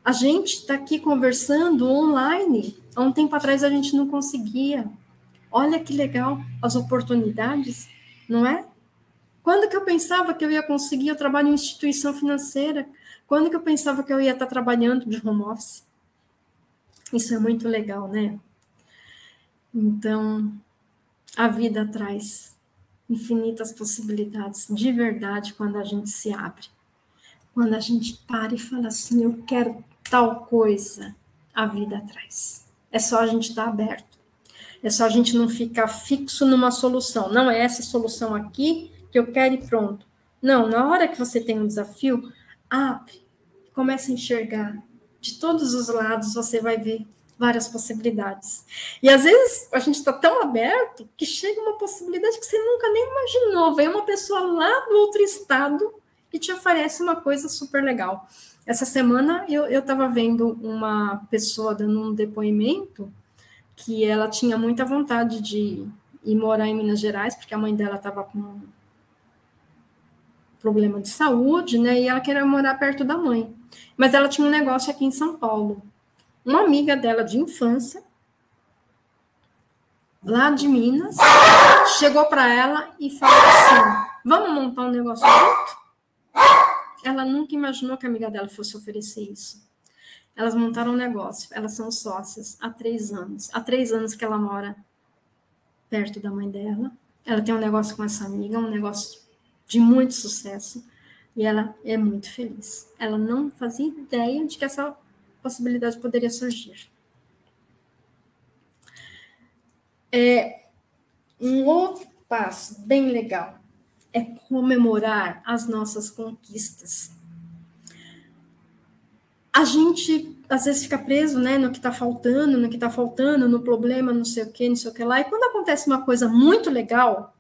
A gente está aqui conversando online. Há um tempo atrás a gente não conseguia. Olha que legal as oportunidades, não é? Quando que eu pensava que eu ia conseguir? Eu trabalho em instituição financeira. Quando que eu pensava que eu ia estar trabalhando de home office? Isso é muito legal, né? Então, a vida traz infinitas possibilidades de verdade quando a gente se abre. Quando a gente para e fala assim, eu quero tal coisa a vida traz. É só a gente estar aberto. É só a gente não ficar fixo numa solução. Não é essa solução aqui que eu quero e pronto. Não, na hora que você tem um desafio, abre, comece a enxergar. De todos os lados você vai ver várias possibilidades. E às vezes a gente está tão aberto que chega uma possibilidade que você nunca nem imaginou. Vem uma pessoa lá do outro estado e te oferece uma coisa super legal. Essa semana eu estava vendo uma pessoa dando um depoimento que ela tinha muita vontade de ir morar em Minas Gerais, porque a mãe dela estava com problema de saúde, né? E ela queria morar perto da mãe. Mas ela tinha um negócio aqui em São Paulo. Uma amiga dela de infância, lá de Minas, chegou para ela e falou assim: Vamos montar um negócio junto? ela nunca imaginou que a amiga dela fosse oferecer isso. Elas montaram um negócio, elas são sócias há três anos. Há três anos que ela mora perto da mãe dela. Ela tem um negócio com essa amiga, um negócio de muito sucesso. E ela é muito feliz. Ela não fazia ideia de que essa possibilidade poderia surgir. É, Um outro passo bem legal é comemorar as nossas conquistas. A gente às vezes fica preso né, no que está faltando, no que está faltando, no problema, não sei o que, não sei o que lá. E quando acontece uma coisa muito legal,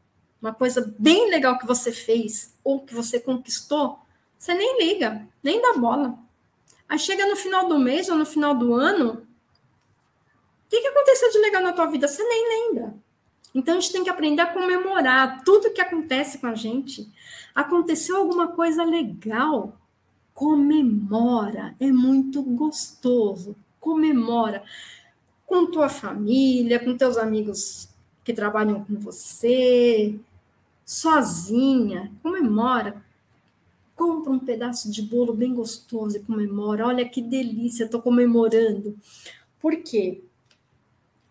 uma coisa bem legal que você fez ou que você conquistou, você nem liga, nem dá bola. Aí chega no final do mês ou no final do ano, o que, que aconteceu de legal na tua vida? Você nem lembra. Então a gente tem que aprender a comemorar tudo que acontece com a gente. Aconteceu alguma coisa legal, comemora, é muito gostoso. Comemora com tua família, com teus amigos que trabalham com você, sozinha, comemora. Compra um pedaço de bolo bem gostoso e comemora. Olha que delícia, estou comemorando. Por quê?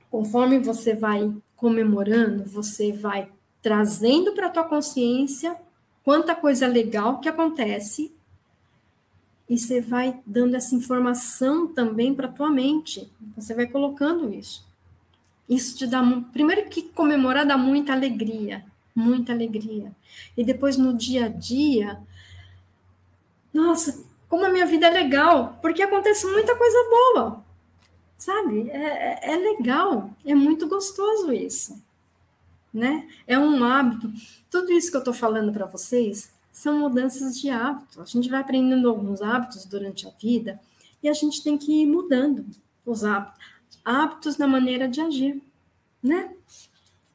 Conforme você vai comemorando, você vai trazendo para a tua consciência quanta coisa legal que acontece e você vai dando essa informação também para a tua mente. Você vai colocando isso. Isso te dá primeiro que comemorar dá muita alegria, muita alegria. E depois no dia a dia, nossa, como a minha vida é legal, porque acontece muita coisa boa. Sabe? É, é, é legal, é muito gostoso isso. Né? É um hábito. Tudo isso que eu estou falando para vocês são mudanças de hábito. A gente vai aprendendo alguns hábitos durante a vida e a gente tem que ir mudando os hábitos, hábitos na maneira de agir, né?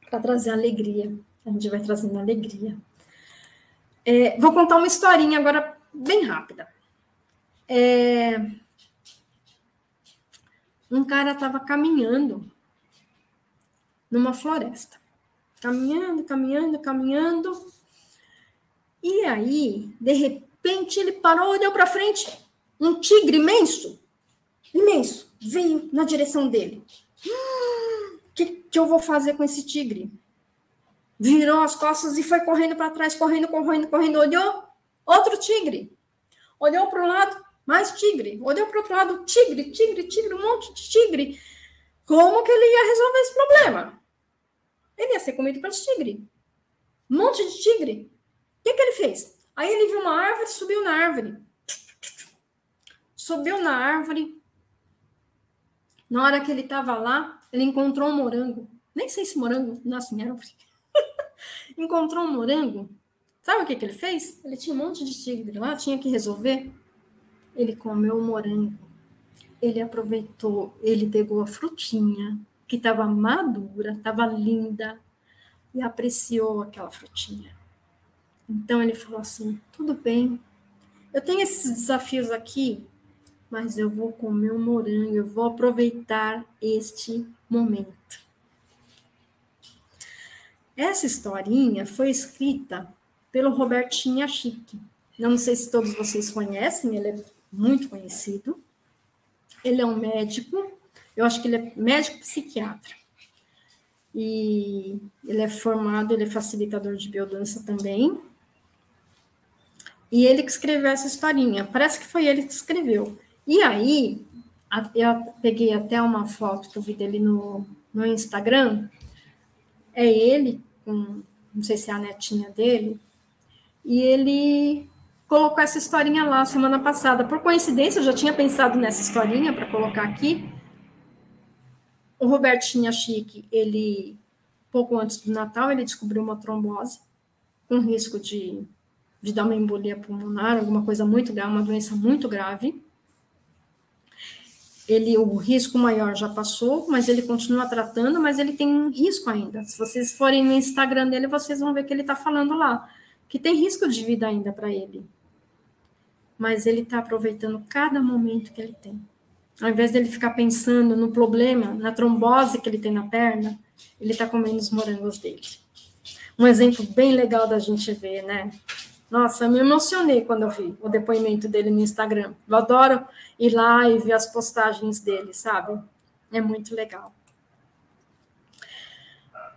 Para trazer alegria. A gente vai trazendo alegria. É, vou contar uma historinha agora bem rápida. É, um cara estava caminhando numa floresta. Caminhando, caminhando, caminhando. E aí, de repente, ele parou, olhou para frente. Um tigre imenso, imenso, veio na direção dele. O hum, que, que eu vou fazer com esse tigre? Virou as costas e foi correndo para trás, correndo, correndo, correndo. Olhou, outro tigre. Olhou para o lado, mais tigre. Olhou para o outro lado, tigre, tigre, tigre, um monte de tigre. Como que ele ia resolver esse problema? Ele ia ser comido pelo tigre. Um monte de tigre. O que, que ele fez? Aí ele viu uma árvore, subiu na árvore. Subiu na árvore. Na hora que ele estava lá, ele encontrou um morango. Nem sei se morango nasce em árvore. Encontrou um morango. Sabe o que, que ele fez? Ele tinha um monte de tigre lá, tinha que resolver ele comeu o morango, ele aproveitou, ele pegou a frutinha que estava madura, estava linda e apreciou aquela frutinha. Então ele falou assim: tudo bem, eu tenho esses desafios aqui, mas eu vou comer um morango, eu vou aproveitar este momento. Essa historinha foi escrita pelo Robertinho Chique. Não sei se todos vocês conhecem, ele é muito conhecido. Ele é um médico, eu acho que ele é médico psiquiatra. E ele é formado, ele é facilitador de biodança também. E ele que escreveu essa historinha. Parece que foi ele que escreveu. E aí, eu peguei até uma foto que eu vi dele no, no Instagram. É ele, com, não sei se é a netinha dele, e ele colocou essa historinha lá semana passada. Por coincidência, eu já tinha pensado nessa historinha para colocar aqui. O Robertinho Chique, ele, pouco antes do Natal, ele descobriu uma trombose com risco de, de dar uma embolia pulmonar, alguma coisa muito grave, uma doença muito grave. Ele, o risco maior já passou, mas ele continua tratando, mas ele tem um risco ainda. Se vocês forem no Instagram dele, vocês vão ver que ele está falando lá, que tem risco de vida ainda para ele mas ele está aproveitando cada momento que ele tem. Ao invés dele ficar pensando no problema, na trombose que ele tem na perna, ele está comendo os morangos dele. Um exemplo bem legal da gente ver, né? Nossa, eu me emocionei quando eu vi o depoimento dele no Instagram. Eu adoro ir lá e ver as postagens dele, sabe? É muito legal.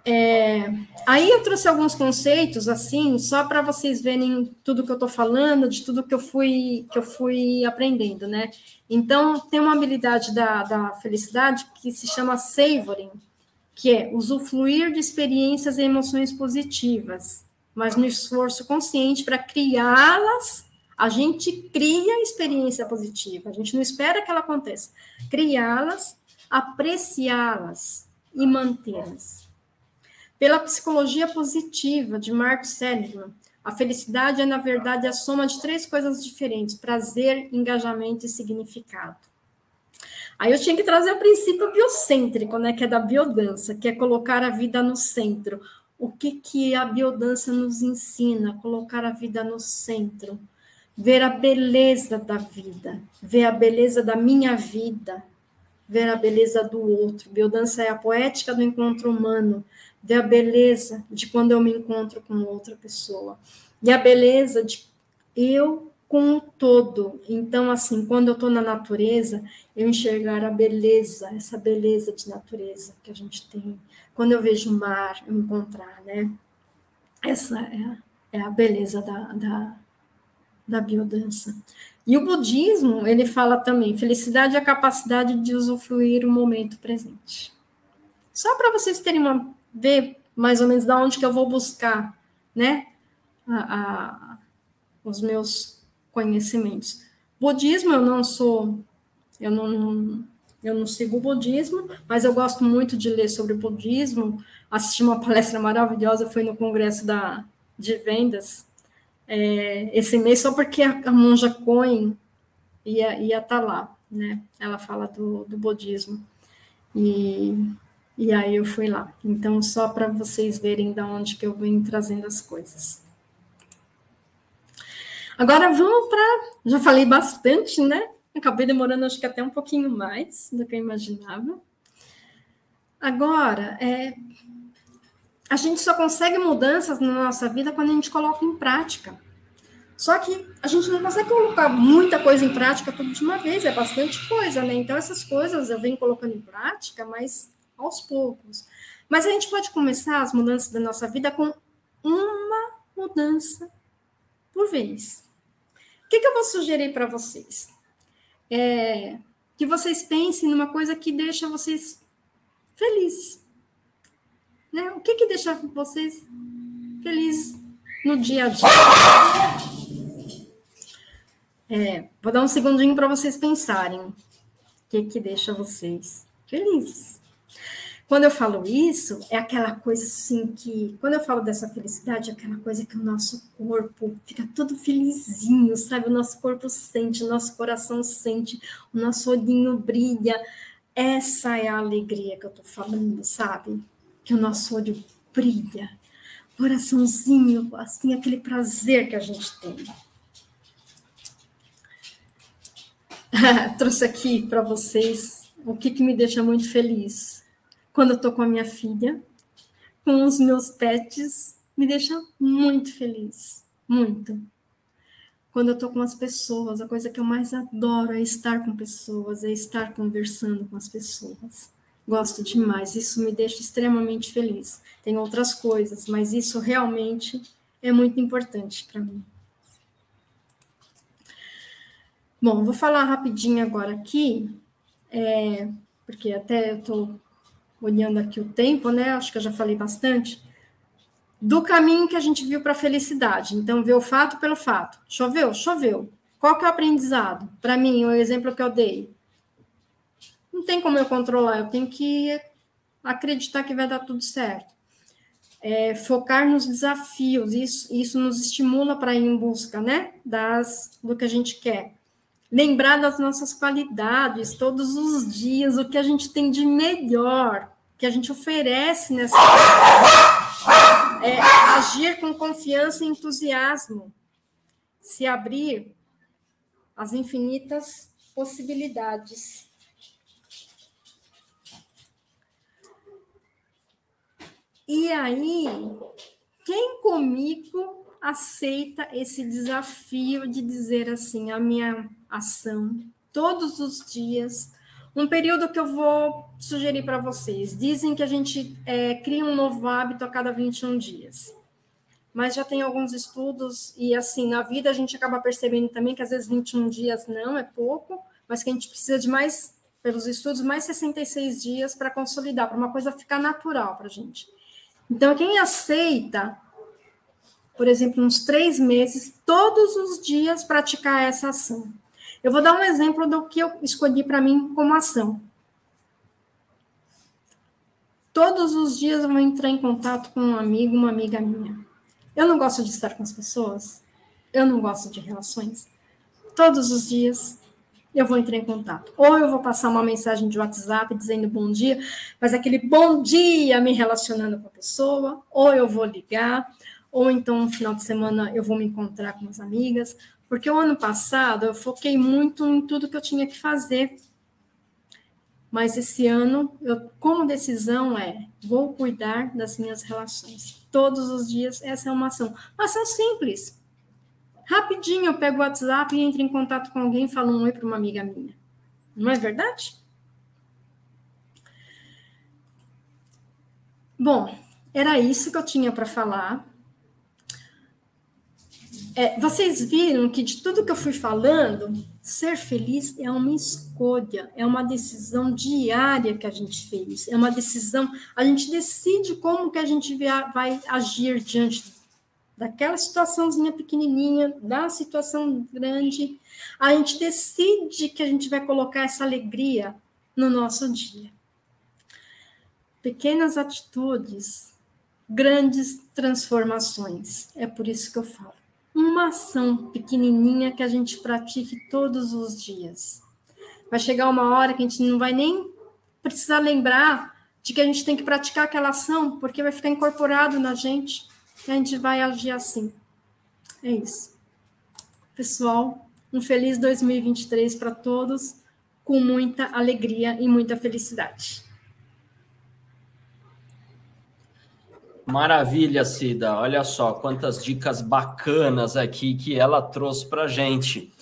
É, aí eu trouxe alguns conceitos assim, só para vocês verem tudo que eu estou falando, de tudo que eu fui que eu fui aprendendo, né? Então tem uma habilidade da, da felicidade que se chama savoring. que é usufruir de experiências e emoções positivas, mas no esforço consciente para criá-las, a gente cria experiência positiva, a gente não espera que ela aconteça. Criá-las, apreciá-las e mantê-las. Pela psicologia positiva de Mark Seligman, a felicidade é, na verdade, a soma de três coisas diferentes: prazer, engajamento e significado. Aí eu tinha que trazer o princípio biocêntrico, né, que é da biodança, que é colocar a vida no centro. O que, que a biodança nos ensina? Colocar a vida no centro. Ver a beleza da vida, ver a beleza da minha vida, ver a beleza do outro. Biodança é a poética do encontro humano, ver a beleza de quando eu me encontro com outra pessoa. E a beleza de eu com o todo. Então, assim, quando eu estou na natureza, eu enxergar a beleza, essa beleza de natureza que a gente tem. Quando eu vejo o mar, eu encontrar, né? Essa é a, é a beleza da, da, da biodança. E o budismo, ele fala também, felicidade é a capacidade de usufruir o momento presente. Só para vocês terem uma ver mais ou menos da onde que eu vou buscar, né, a, a, os meus conhecimentos. Budismo eu não sou, eu não, eu não sigo o budismo, mas eu gosto muito de ler sobre o budismo. Assisti uma palestra maravilhosa, foi no congresso da, de vendas é, esse mês, só porque a, a monja Cohen ia estar ia tá lá, né? Ela fala do, do budismo. E e aí eu fui lá. Então, só para vocês verem da onde que eu venho trazendo as coisas. Agora vamos para. Já falei bastante, né? Acabei demorando, acho que até um pouquinho mais do que eu imaginava. Agora, é, a gente só consegue mudanças na nossa vida quando a gente coloca em prática. Só que a gente não consegue colocar muita coisa em prática tudo de uma vez, é bastante coisa, né? Então, essas coisas eu venho colocando em prática, mas aos poucos. Mas a gente pode começar as mudanças da nossa vida com uma mudança por vez. O que, que eu vou sugerir para vocês? É que vocês pensem numa coisa que deixa vocês felizes. Né? O que, que deixa vocês felizes no dia a dia? É, vou dar um segundinho para vocês pensarem. O que, que deixa vocês felizes? Quando eu falo isso, é aquela coisa assim que, quando eu falo dessa felicidade, é aquela coisa que o nosso corpo fica todo felizinho, sabe? O nosso corpo sente, o nosso coração sente, o nosso olhinho brilha. Essa é a alegria que eu tô falando, sabe? Que o nosso olho brilha, coraçãozinho, assim, aquele prazer que a gente tem. Trouxe aqui para vocês o que, que me deixa muito feliz quando eu tô com a minha filha, com os meus pets, me deixa muito feliz, muito. Quando eu tô com as pessoas, a coisa que eu mais adoro é estar com pessoas, é estar conversando com as pessoas. Gosto demais, isso me deixa extremamente feliz. Tem outras coisas, mas isso realmente é muito importante para mim. Bom, vou falar rapidinho agora aqui, é, porque até eu estou olhando aqui o tempo, né? Acho que eu já falei bastante. Do caminho que a gente viu para a felicidade. Então, ver o fato pelo fato. Choveu? Choveu. Qual que é o aprendizado? Para mim, o exemplo que eu dei. Não tem como eu controlar, eu tenho que acreditar que vai dar tudo certo. É, focar nos desafios, isso, isso nos estimula para ir em busca, né, das, do que a gente quer lembrar das nossas qualidades todos os dias, o que a gente tem de melhor, que a gente oferece nessa é, agir com confiança e entusiasmo, se abrir às infinitas possibilidades. E aí, quem comigo aceita esse desafio de dizer assim, a minha ação todos os dias. Um período que eu vou sugerir para vocês. Dizem que a gente é, cria um novo hábito a cada 21 dias. Mas já tem alguns estudos, e assim, na vida a gente acaba percebendo também que às vezes 21 dias não é pouco, mas que a gente precisa de mais pelos estudos, mais 66 dias para consolidar, para uma coisa ficar natural para a gente. Então, quem aceita, por exemplo, uns três meses, todos os dias praticar essa ação. Eu vou dar um exemplo do que eu escolhi para mim como ação. Todos os dias eu vou entrar em contato com um amigo, uma amiga minha. Eu não gosto de estar com as pessoas, eu não gosto de relações. Todos os dias eu vou entrar em contato. Ou eu vou passar uma mensagem de WhatsApp dizendo bom dia, mas aquele bom dia me relacionando com a pessoa, ou eu vou ligar, ou então no final de semana eu vou me encontrar com as amigas, porque o ano passado eu foquei muito em tudo que eu tinha que fazer. Mas esse ano, eu, como decisão é, vou cuidar das minhas relações. Todos os dias, essa é uma ação. Uma ação simples. Rapidinho eu pego o WhatsApp e entro em contato com alguém e falo um oi para uma amiga minha. Não é verdade? Bom, era isso que eu tinha para falar. É, vocês viram que de tudo que eu fui falando, ser feliz é uma escolha, é uma decisão diária que a gente fez, é uma decisão, a gente decide como que a gente vai agir diante daquela situaçãozinha pequenininha, da situação grande, a gente decide que a gente vai colocar essa alegria no nosso dia. Pequenas atitudes, grandes transformações. É por isso que eu falo. Uma ação pequenininha que a gente pratique todos os dias. Vai chegar uma hora que a gente não vai nem precisar lembrar de que a gente tem que praticar aquela ação, porque vai ficar incorporado na gente a gente vai agir assim. É isso. Pessoal, um feliz 2023 para todos, com muita alegria e muita felicidade. Maravilha, Cida. Olha só quantas dicas bacanas aqui que ela trouxe para gente.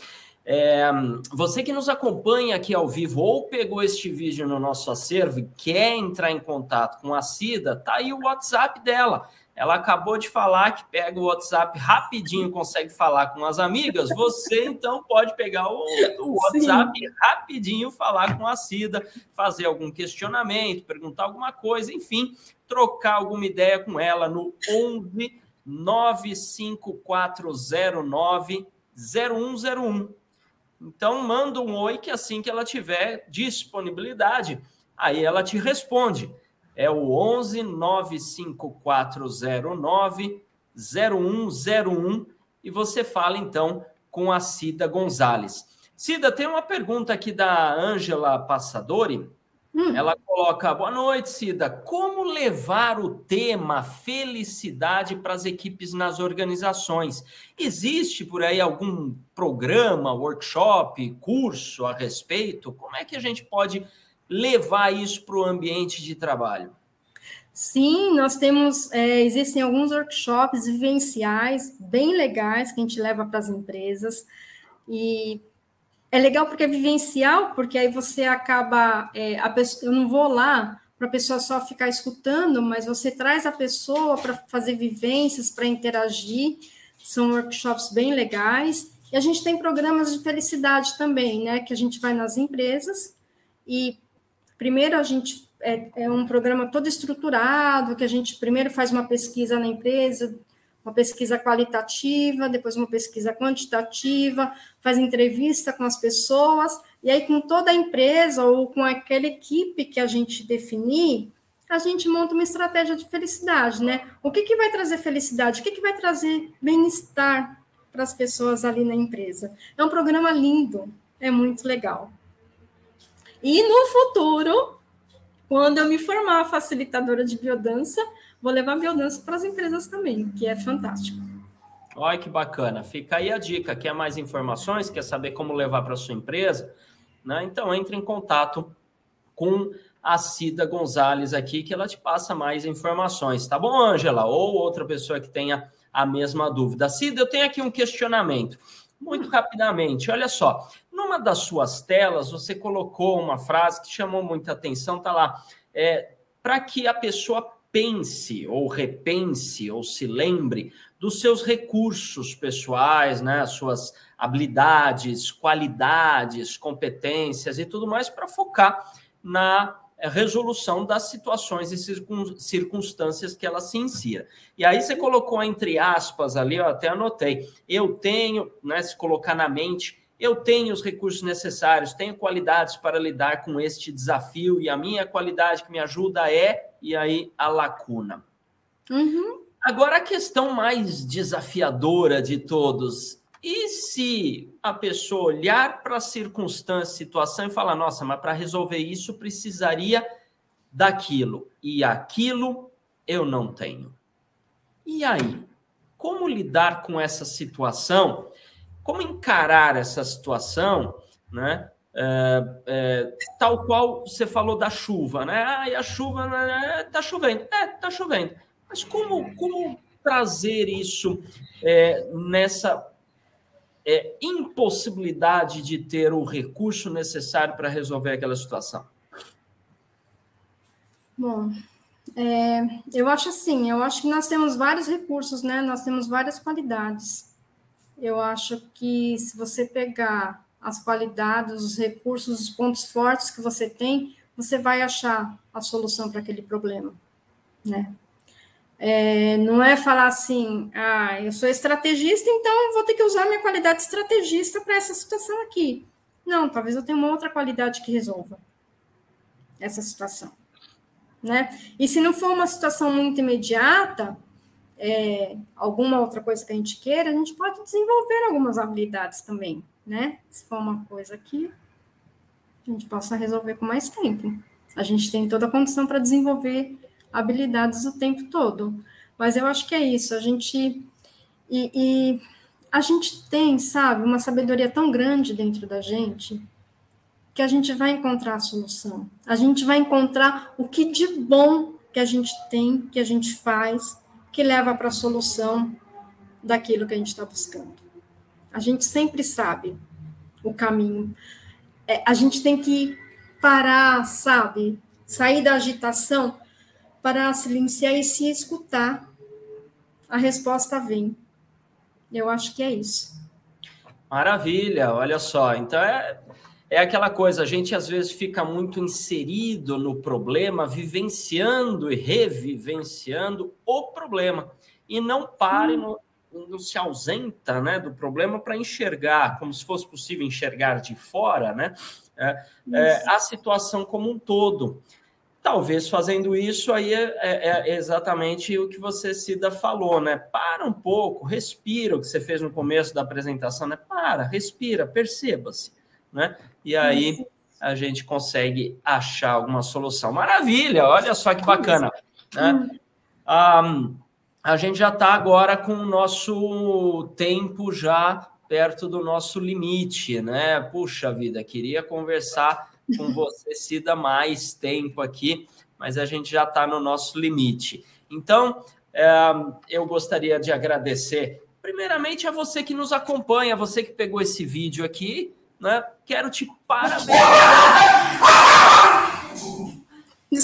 É, você que nos acompanha aqui ao vivo ou pegou este vídeo no nosso acervo e quer entrar em contato com a Cida, tá aí o WhatsApp dela. Ela acabou de falar que pega o WhatsApp rapidinho, consegue falar com as amigas. Você então pode pegar o, o WhatsApp Sim. rapidinho, falar com a Cida, fazer algum questionamento, perguntar alguma coisa, enfim, trocar alguma ideia com ela no 11 95409 0101. Então manda um oi que assim que ela tiver disponibilidade, aí ela te responde é o 11 95409 0101 e você fala então com a Cida Gonzalez. Cida, tem uma pergunta aqui da Ângela Passadori. Hum. Ela coloca: Boa noite, Cida. Como levar o tema felicidade para as equipes nas organizações? Existe por aí algum programa, workshop, curso a respeito? Como é que a gente pode levar isso para o ambiente de trabalho? Sim, nós temos, é, existem alguns workshops vivenciais bem legais que a gente leva para as empresas, e é legal porque é vivencial, porque aí você acaba, é, a pessoa, eu não vou lá para a pessoa só ficar escutando, mas você traz a pessoa para fazer vivências, para interagir, são workshops bem legais, e a gente tem programas de felicidade também, né, que a gente vai nas empresas, e Primeiro, a gente é, é, um programa todo estruturado, que a gente primeiro faz uma pesquisa na empresa, uma pesquisa qualitativa, depois uma pesquisa quantitativa, faz entrevista com as pessoas, e aí com toda a empresa ou com aquela equipe que a gente definir, a gente monta uma estratégia de felicidade, né? O que, que vai trazer felicidade? O que, que vai trazer bem-estar para as pessoas ali na empresa? É um programa lindo, é muito legal. E no futuro, quando eu me formar facilitadora de biodança, vou levar biodança para as empresas também, que é fantástico. Olha que bacana. Fica aí a dica. Quer mais informações? Quer saber como levar para sua empresa? Né? Então entre em contato com a Cida Gonzalez aqui, que ela te passa mais informações. Tá bom, Ângela? Ou outra pessoa que tenha a mesma dúvida. Cida, eu tenho aqui um questionamento. Muito rapidamente, olha só. Numa das suas telas, você colocou uma frase que chamou muita atenção, tá lá. É, para que a pessoa pense ou repense ou se lembre dos seus recursos pessoais, né, as suas habilidades, qualidades, competências e tudo mais para focar na resolução das situações e circunstâncias que ela se insira. E aí você colocou entre aspas ali, eu até anotei, eu tenho, né, se colocar na mente, eu tenho os recursos necessários, tenho qualidades para lidar com este desafio e a minha qualidade que me ajuda é, e aí a lacuna. Uhum. Agora, a questão mais desafiadora de todos, e se a pessoa olhar para a circunstância, situação e falar, nossa, mas para resolver isso precisaria daquilo, e aquilo eu não tenho. E aí? Como lidar com essa situação? como encarar essa situação, né? É, é, tal qual você falou da chuva, né? Ah, e a chuva né, tá chovendo, é, tá chovendo. Mas como, como trazer isso é, nessa é, impossibilidade de ter o recurso necessário para resolver aquela situação? Bom, é, eu acho assim, eu acho que nós temos vários recursos, né? Nós temos várias qualidades eu acho que se você pegar as qualidades, os recursos, os pontos fortes que você tem, você vai achar a solução para aquele problema, né? É, não é falar assim, ah, eu sou estrategista, então vou ter que usar minha qualidade estrategista para essa situação aqui. Não, talvez eu tenha uma outra qualidade que resolva essa situação, né? E se não for uma situação muito imediata, é, alguma outra coisa que a gente queira, a gente pode desenvolver algumas habilidades também, né? Se for uma coisa que a gente possa resolver com mais tempo. A gente tem toda a condição para desenvolver habilidades o tempo todo. Mas eu acho que é isso, a gente. E, e a gente tem, sabe, uma sabedoria tão grande dentro da gente que a gente vai encontrar a solução. A gente vai encontrar o que de bom que a gente tem, que a gente faz, que leva para a solução daquilo que a gente está buscando. A gente sempre sabe o caminho. É, a gente tem que parar, sabe? Sair da agitação, para silenciar e se escutar. A resposta vem. Eu acho que é isso. Maravilha, olha só. Então é, é aquela coisa, a gente às vezes fica muito inserido no problema, vivenciando e revivenciando o problema, e não pare, hum. no, não se ausenta né, do problema para enxergar, como se fosse possível enxergar de fora, né, é, é, a situação como um todo. Talvez fazendo isso aí é, é, é, exatamente o que você, Cida, falou, né? Para um pouco, respira o que você fez no começo da apresentação, né? Para, respira, perceba-se, né? E aí a gente consegue achar alguma solução. Maravilha, olha só que bacana. Né? Um, hum. a gente já está agora com o nosso tempo já perto do nosso limite, né? Puxa vida, queria conversar com você, Cida, mais tempo aqui, mas a gente já está no nosso limite. Então, é, eu gostaria de agradecer, primeiramente, a você que nos acompanha, você que pegou esse vídeo aqui né? Quero te parabenizar.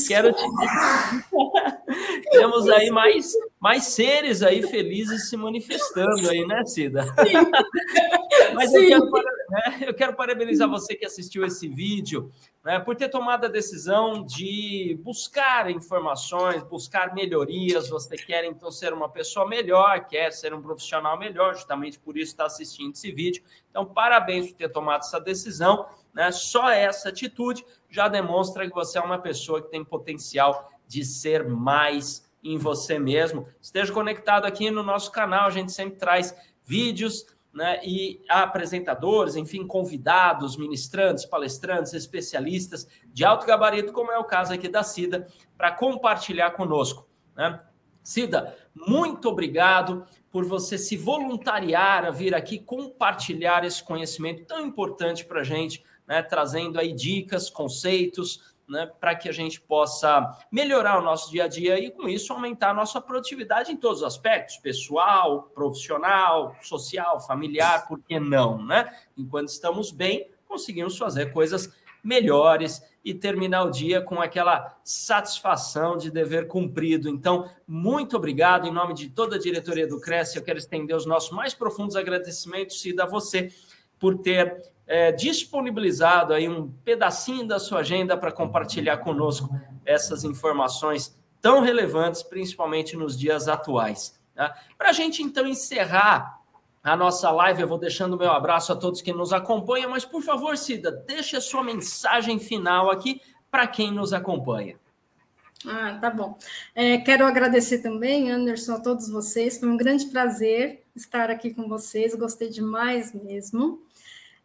Quero te Temos aí mais, mais seres aí felizes se manifestando aí, né, Cida? Sim. Mas Sim. Eu, quero, né, eu quero parabenizar você que assistiu esse vídeo né, por ter tomado a decisão de buscar informações, buscar melhorias. Você quer então ser uma pessoa melhor, quer ser um profissional melhor, justamente por isso está assistindo esse vídeo. Então, parabéns por ter tomado essa decisão. Né? Só essa atitude já demonstra que você é uma pessoa que tem potencial de ser mais em você mesmo. Esteja conectado aqui no nosso canal, a gente sempre traz vídeos né, e apresentadores, enfim, convidados, ministrantes, palestrantes, especialistas de alto gabarito, como é o caso aqui da Cida, para compartilhar conosco. Né? Cida, muito obrigado por você se voluntariar a vir aqui compartilhar esse conhecimento tão importante para a gente, né, trazendo aí dicas, conceitos, né, para que a gente possa melhorar o nosso dia a dia e, com isso, aumentar a nossa produtividade em todos os aspectos, pessoal, profissional, social, familiar, por que não, né? Enquanto estamos bem, conseguimos fazer coisas melhores e terminar o dia com aquela satisfação de dever cumprido. Então, muito obrigado. Em nome de toda a diretoria do Cresce, eu quero estender os nossos mais profundos agradecimentos, Cida, a você por ter é, disponibilizado aí um pedacinho da sua agenda para compartilhar conosco essas informações tão relevantes, principalmente nos dias atuais. Tá? Para a gente, então, encerrar a nossa live, eu vou deixando meu abraço a todos que nos acompanham, mas, por favor, Cida, deixe a sua mensagem final aqui para quem nos acompanha. Ah, tá bom. É, quero agradecer também, Anderson, a todos vocês. Foi um grande prazer estar aqui com vocês. Gostei demais mesmo.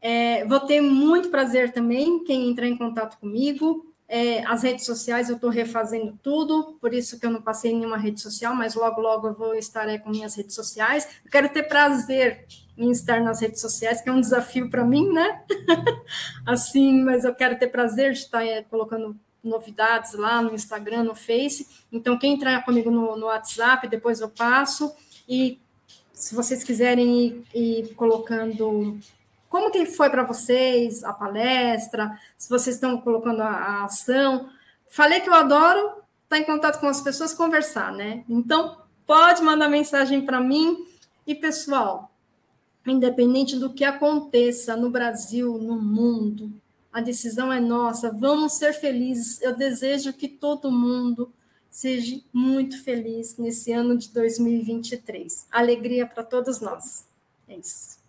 É, vou ter muito prazer também quem entrar em contato comigo. É, as redes sociais eu estou refazendo tudo, por isso que eu não passei nenhuma rede social, mas logo, logo eu vou estar aí com minhas redes sociais. Eu quero ter prazer em estar nas redes sociais, que é um desafio para mim, né? assim, mas eu quero ter prazer de estar é, colocando novidades lá no Instagram, no Face. Então, quem entrar comigo no, no WhatsApp, depois eu passo. E se vocês quiserem ir, ir colocando como que foi para vocês a palestra? Se vocês estão colocando a, a ação. Falei que eu adoro estar em contato com as pessoas, conversar, né? Então, pode mandar mensagem para mim. E, pessoal, independente do que aconteça no Brasil, no mundo, a decisão é nossa. Vamos ser felizes. Eu desejo que todo mundo seja muito feliz nesse ano de 2023. Alegria para todos nós. É isso.